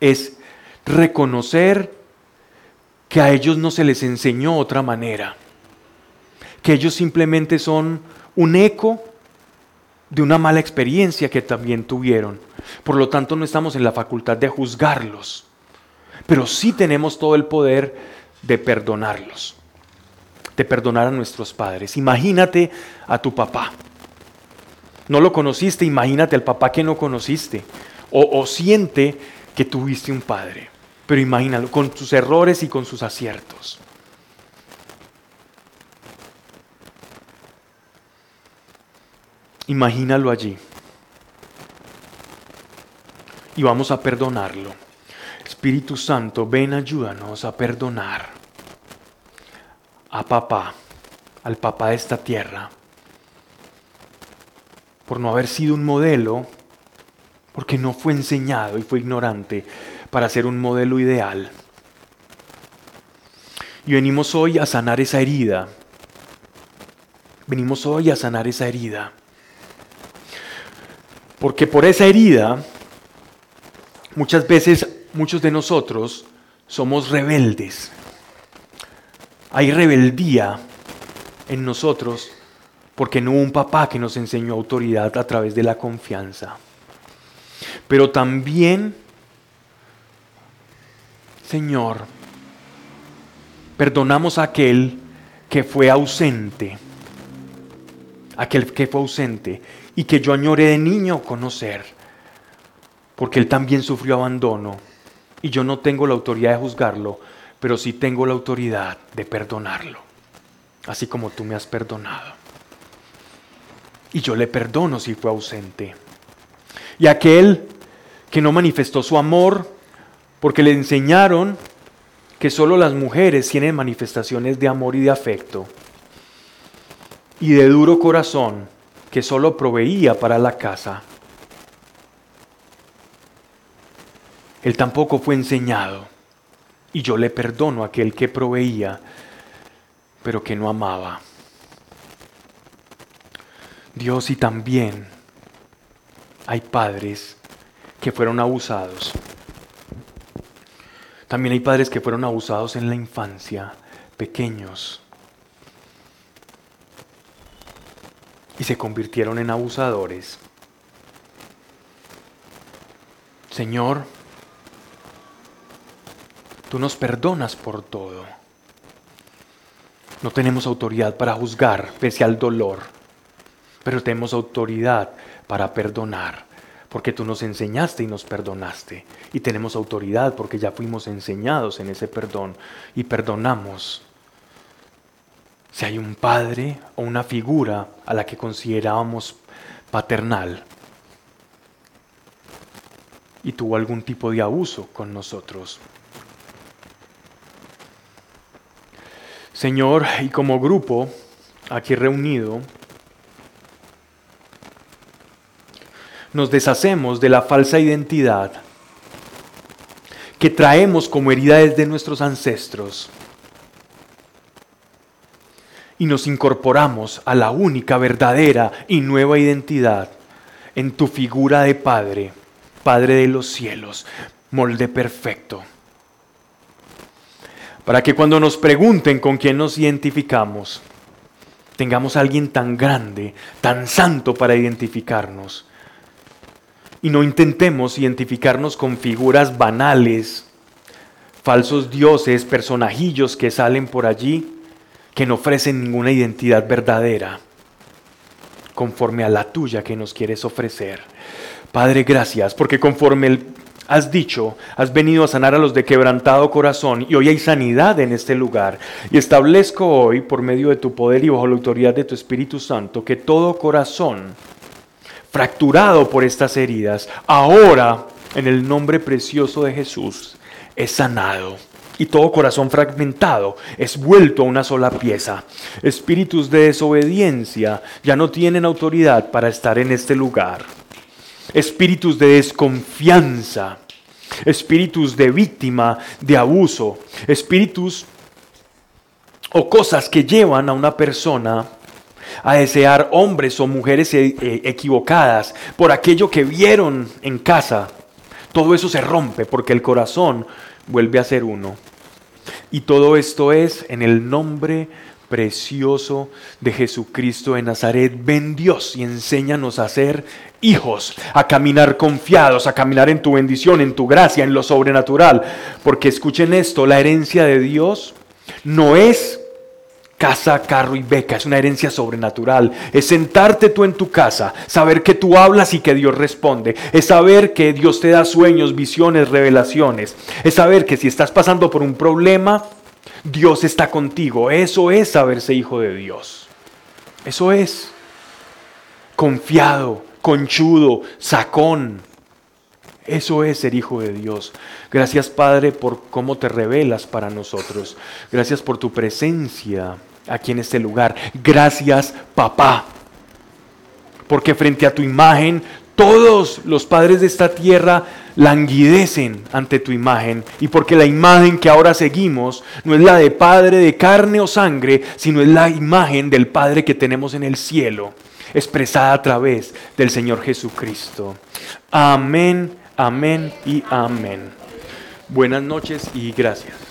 es reconocer que a ellos no se les enseñó otra manera, que ellos simplemente son un eco de una mala experiencia que también tuvieron. Por lo tanto, no estamos en la facultad de juzgarlos, pero sí tenemos todo el poder de perdonarlos, de perdonar nuestros padres. Imagínate a tu papá. No lo conociste, imagínate al papá que no conociste. O, o siente que tuviste un padre. Pero imagínalo, con sus errores y con sus aciertos. Imagínalo allí. Y vamos a perdonarlo. Espíritu Santo, ven, ayúdanos a perdonar a papá, al papá de esta tierra, por no haber sido un modelo, porque no fue enseñado y fue ignorante para ser un modelo ideal. Y venimos hoy a sanar esa herida. Venimos hoy a sanar esa herida. Porque por esa herida, muchas veces muchos de nosotros somos rebeldes. Hay rebeldía en nosotros porque no hubo un papá que nos enseñó autoridad a través de la confianza. Pero también, Señor, perdonamos a aquel que fue ausente, aquel que fue ausente y que yo añoré de niño conocer, porque él también sufrió abandono y yo no tengo la autoridad de juzgarlo, pero sí tengo la autoridad de perdonarlo, así como tú me has perdonado. Y yo le perdono si fue ausente. Y aquel que no manifestó su amor porque le enseñaron que solo las mujeres tienen manifestaciones de amor y de afecto y de duro corazón que solo proveía para la casa. Él tampoco fue enseñado, y yo le perdono a aquel que proveía, pero que no amaba. Dios y también hay padres que fueron abusados. También hay padres que fueron abusados en la infancia, pequeños. y se convirtieron en abusadores. Señor, tú nos perdonas por todo. No tenemos autoridad para juzgar pese al dolor, pero tenemos autoridad para perdonar, porque tú nos enseñaste y nos perdonaste. Y tenemos autoridad porque ya fuimos enseñados en ese perdón y perdonamos si hay un padre o una figura a la que considerábamos paternal y tuvo algún tipo de abuso con nosotros. Señor, y como grupo aquí reunido, nos deshacemos de la falsa identidad que traemos como herida de nuestros ancestros y nos incorporamos a la única, verdadera y nueva identidad en tu figura de Padre, Padre de los cielos, molde perfecto. Para que cuando nos pregunten con quién nos identificamos, tengamos a alguien tan grande, tan santo para identificarnos. Y no intentemos identificarnos con figuras banales, falsos dioses, personajillos que salen por allí que no ofrecen ninguna identidad verdadera conforme a la tuya que nos quieres ofrecer. Padre, gracias, porque conforme has dicho, has venido a sanar a los de quebrantado corazón y hoy hay sanidad en este lugar. Y establezco hoy, por medio de tu poder y bajo la autoridad de tu Espíritu Santo, que todo corazón fracturado por estas heridas, ahora, en el nombre precioso de Jesús, es sanado y todo corazón fragmentado es vuelto a una sola pieza. Espíritus de desobediencia ya no tienen autoridad para estar en este lugar. Espíritus de desconfianza, espíritus de víctima, de abuso, espíritus o cosas que llevan a una persona a desear hombres o mujeres eh, eh, equivocadas por aquello que vieron en casa. Todo eso se rompe porque el corazón vuelve a ser uno. Y todo esto es en el nombre precioso de Jesucristo de Nazaret. Ven Dios y enséñanos a ser hijos, a caminar confiados, a caminar en tu bendición, en tu gracia, en lo sobrenatural. Porque escuchen esto, la herencia de Dios no es casa, carro y beca, es una herencia sobrenatural. Es sentarte tú en tu casa, saber que tú hablas y que Dios responde. Es saber que Dios te da sueños, visiones, revelaciones. Es saber que si estás pasando por un problema, Dios está contigo. Eso es saberse hijo de Dios. Eso es confiado, conchudo, sacón. Eso es ser hijo de Dios. Gracias Padre por cómo te revelas para nosotros. Gracias por tu presencia aquí en este lugar. Gracias papá. Porque frente a tu imagen todos los padres de esta tierra languidecen ante tu imagen y porque la imagen que ahora seguimos no es la de Padre de carne o sangre, sino es la imagen del Padre que tenemos en el cielo, expresada a través del Señor Jesucristo. Amén, amén y amén. Buenas noches y gracias.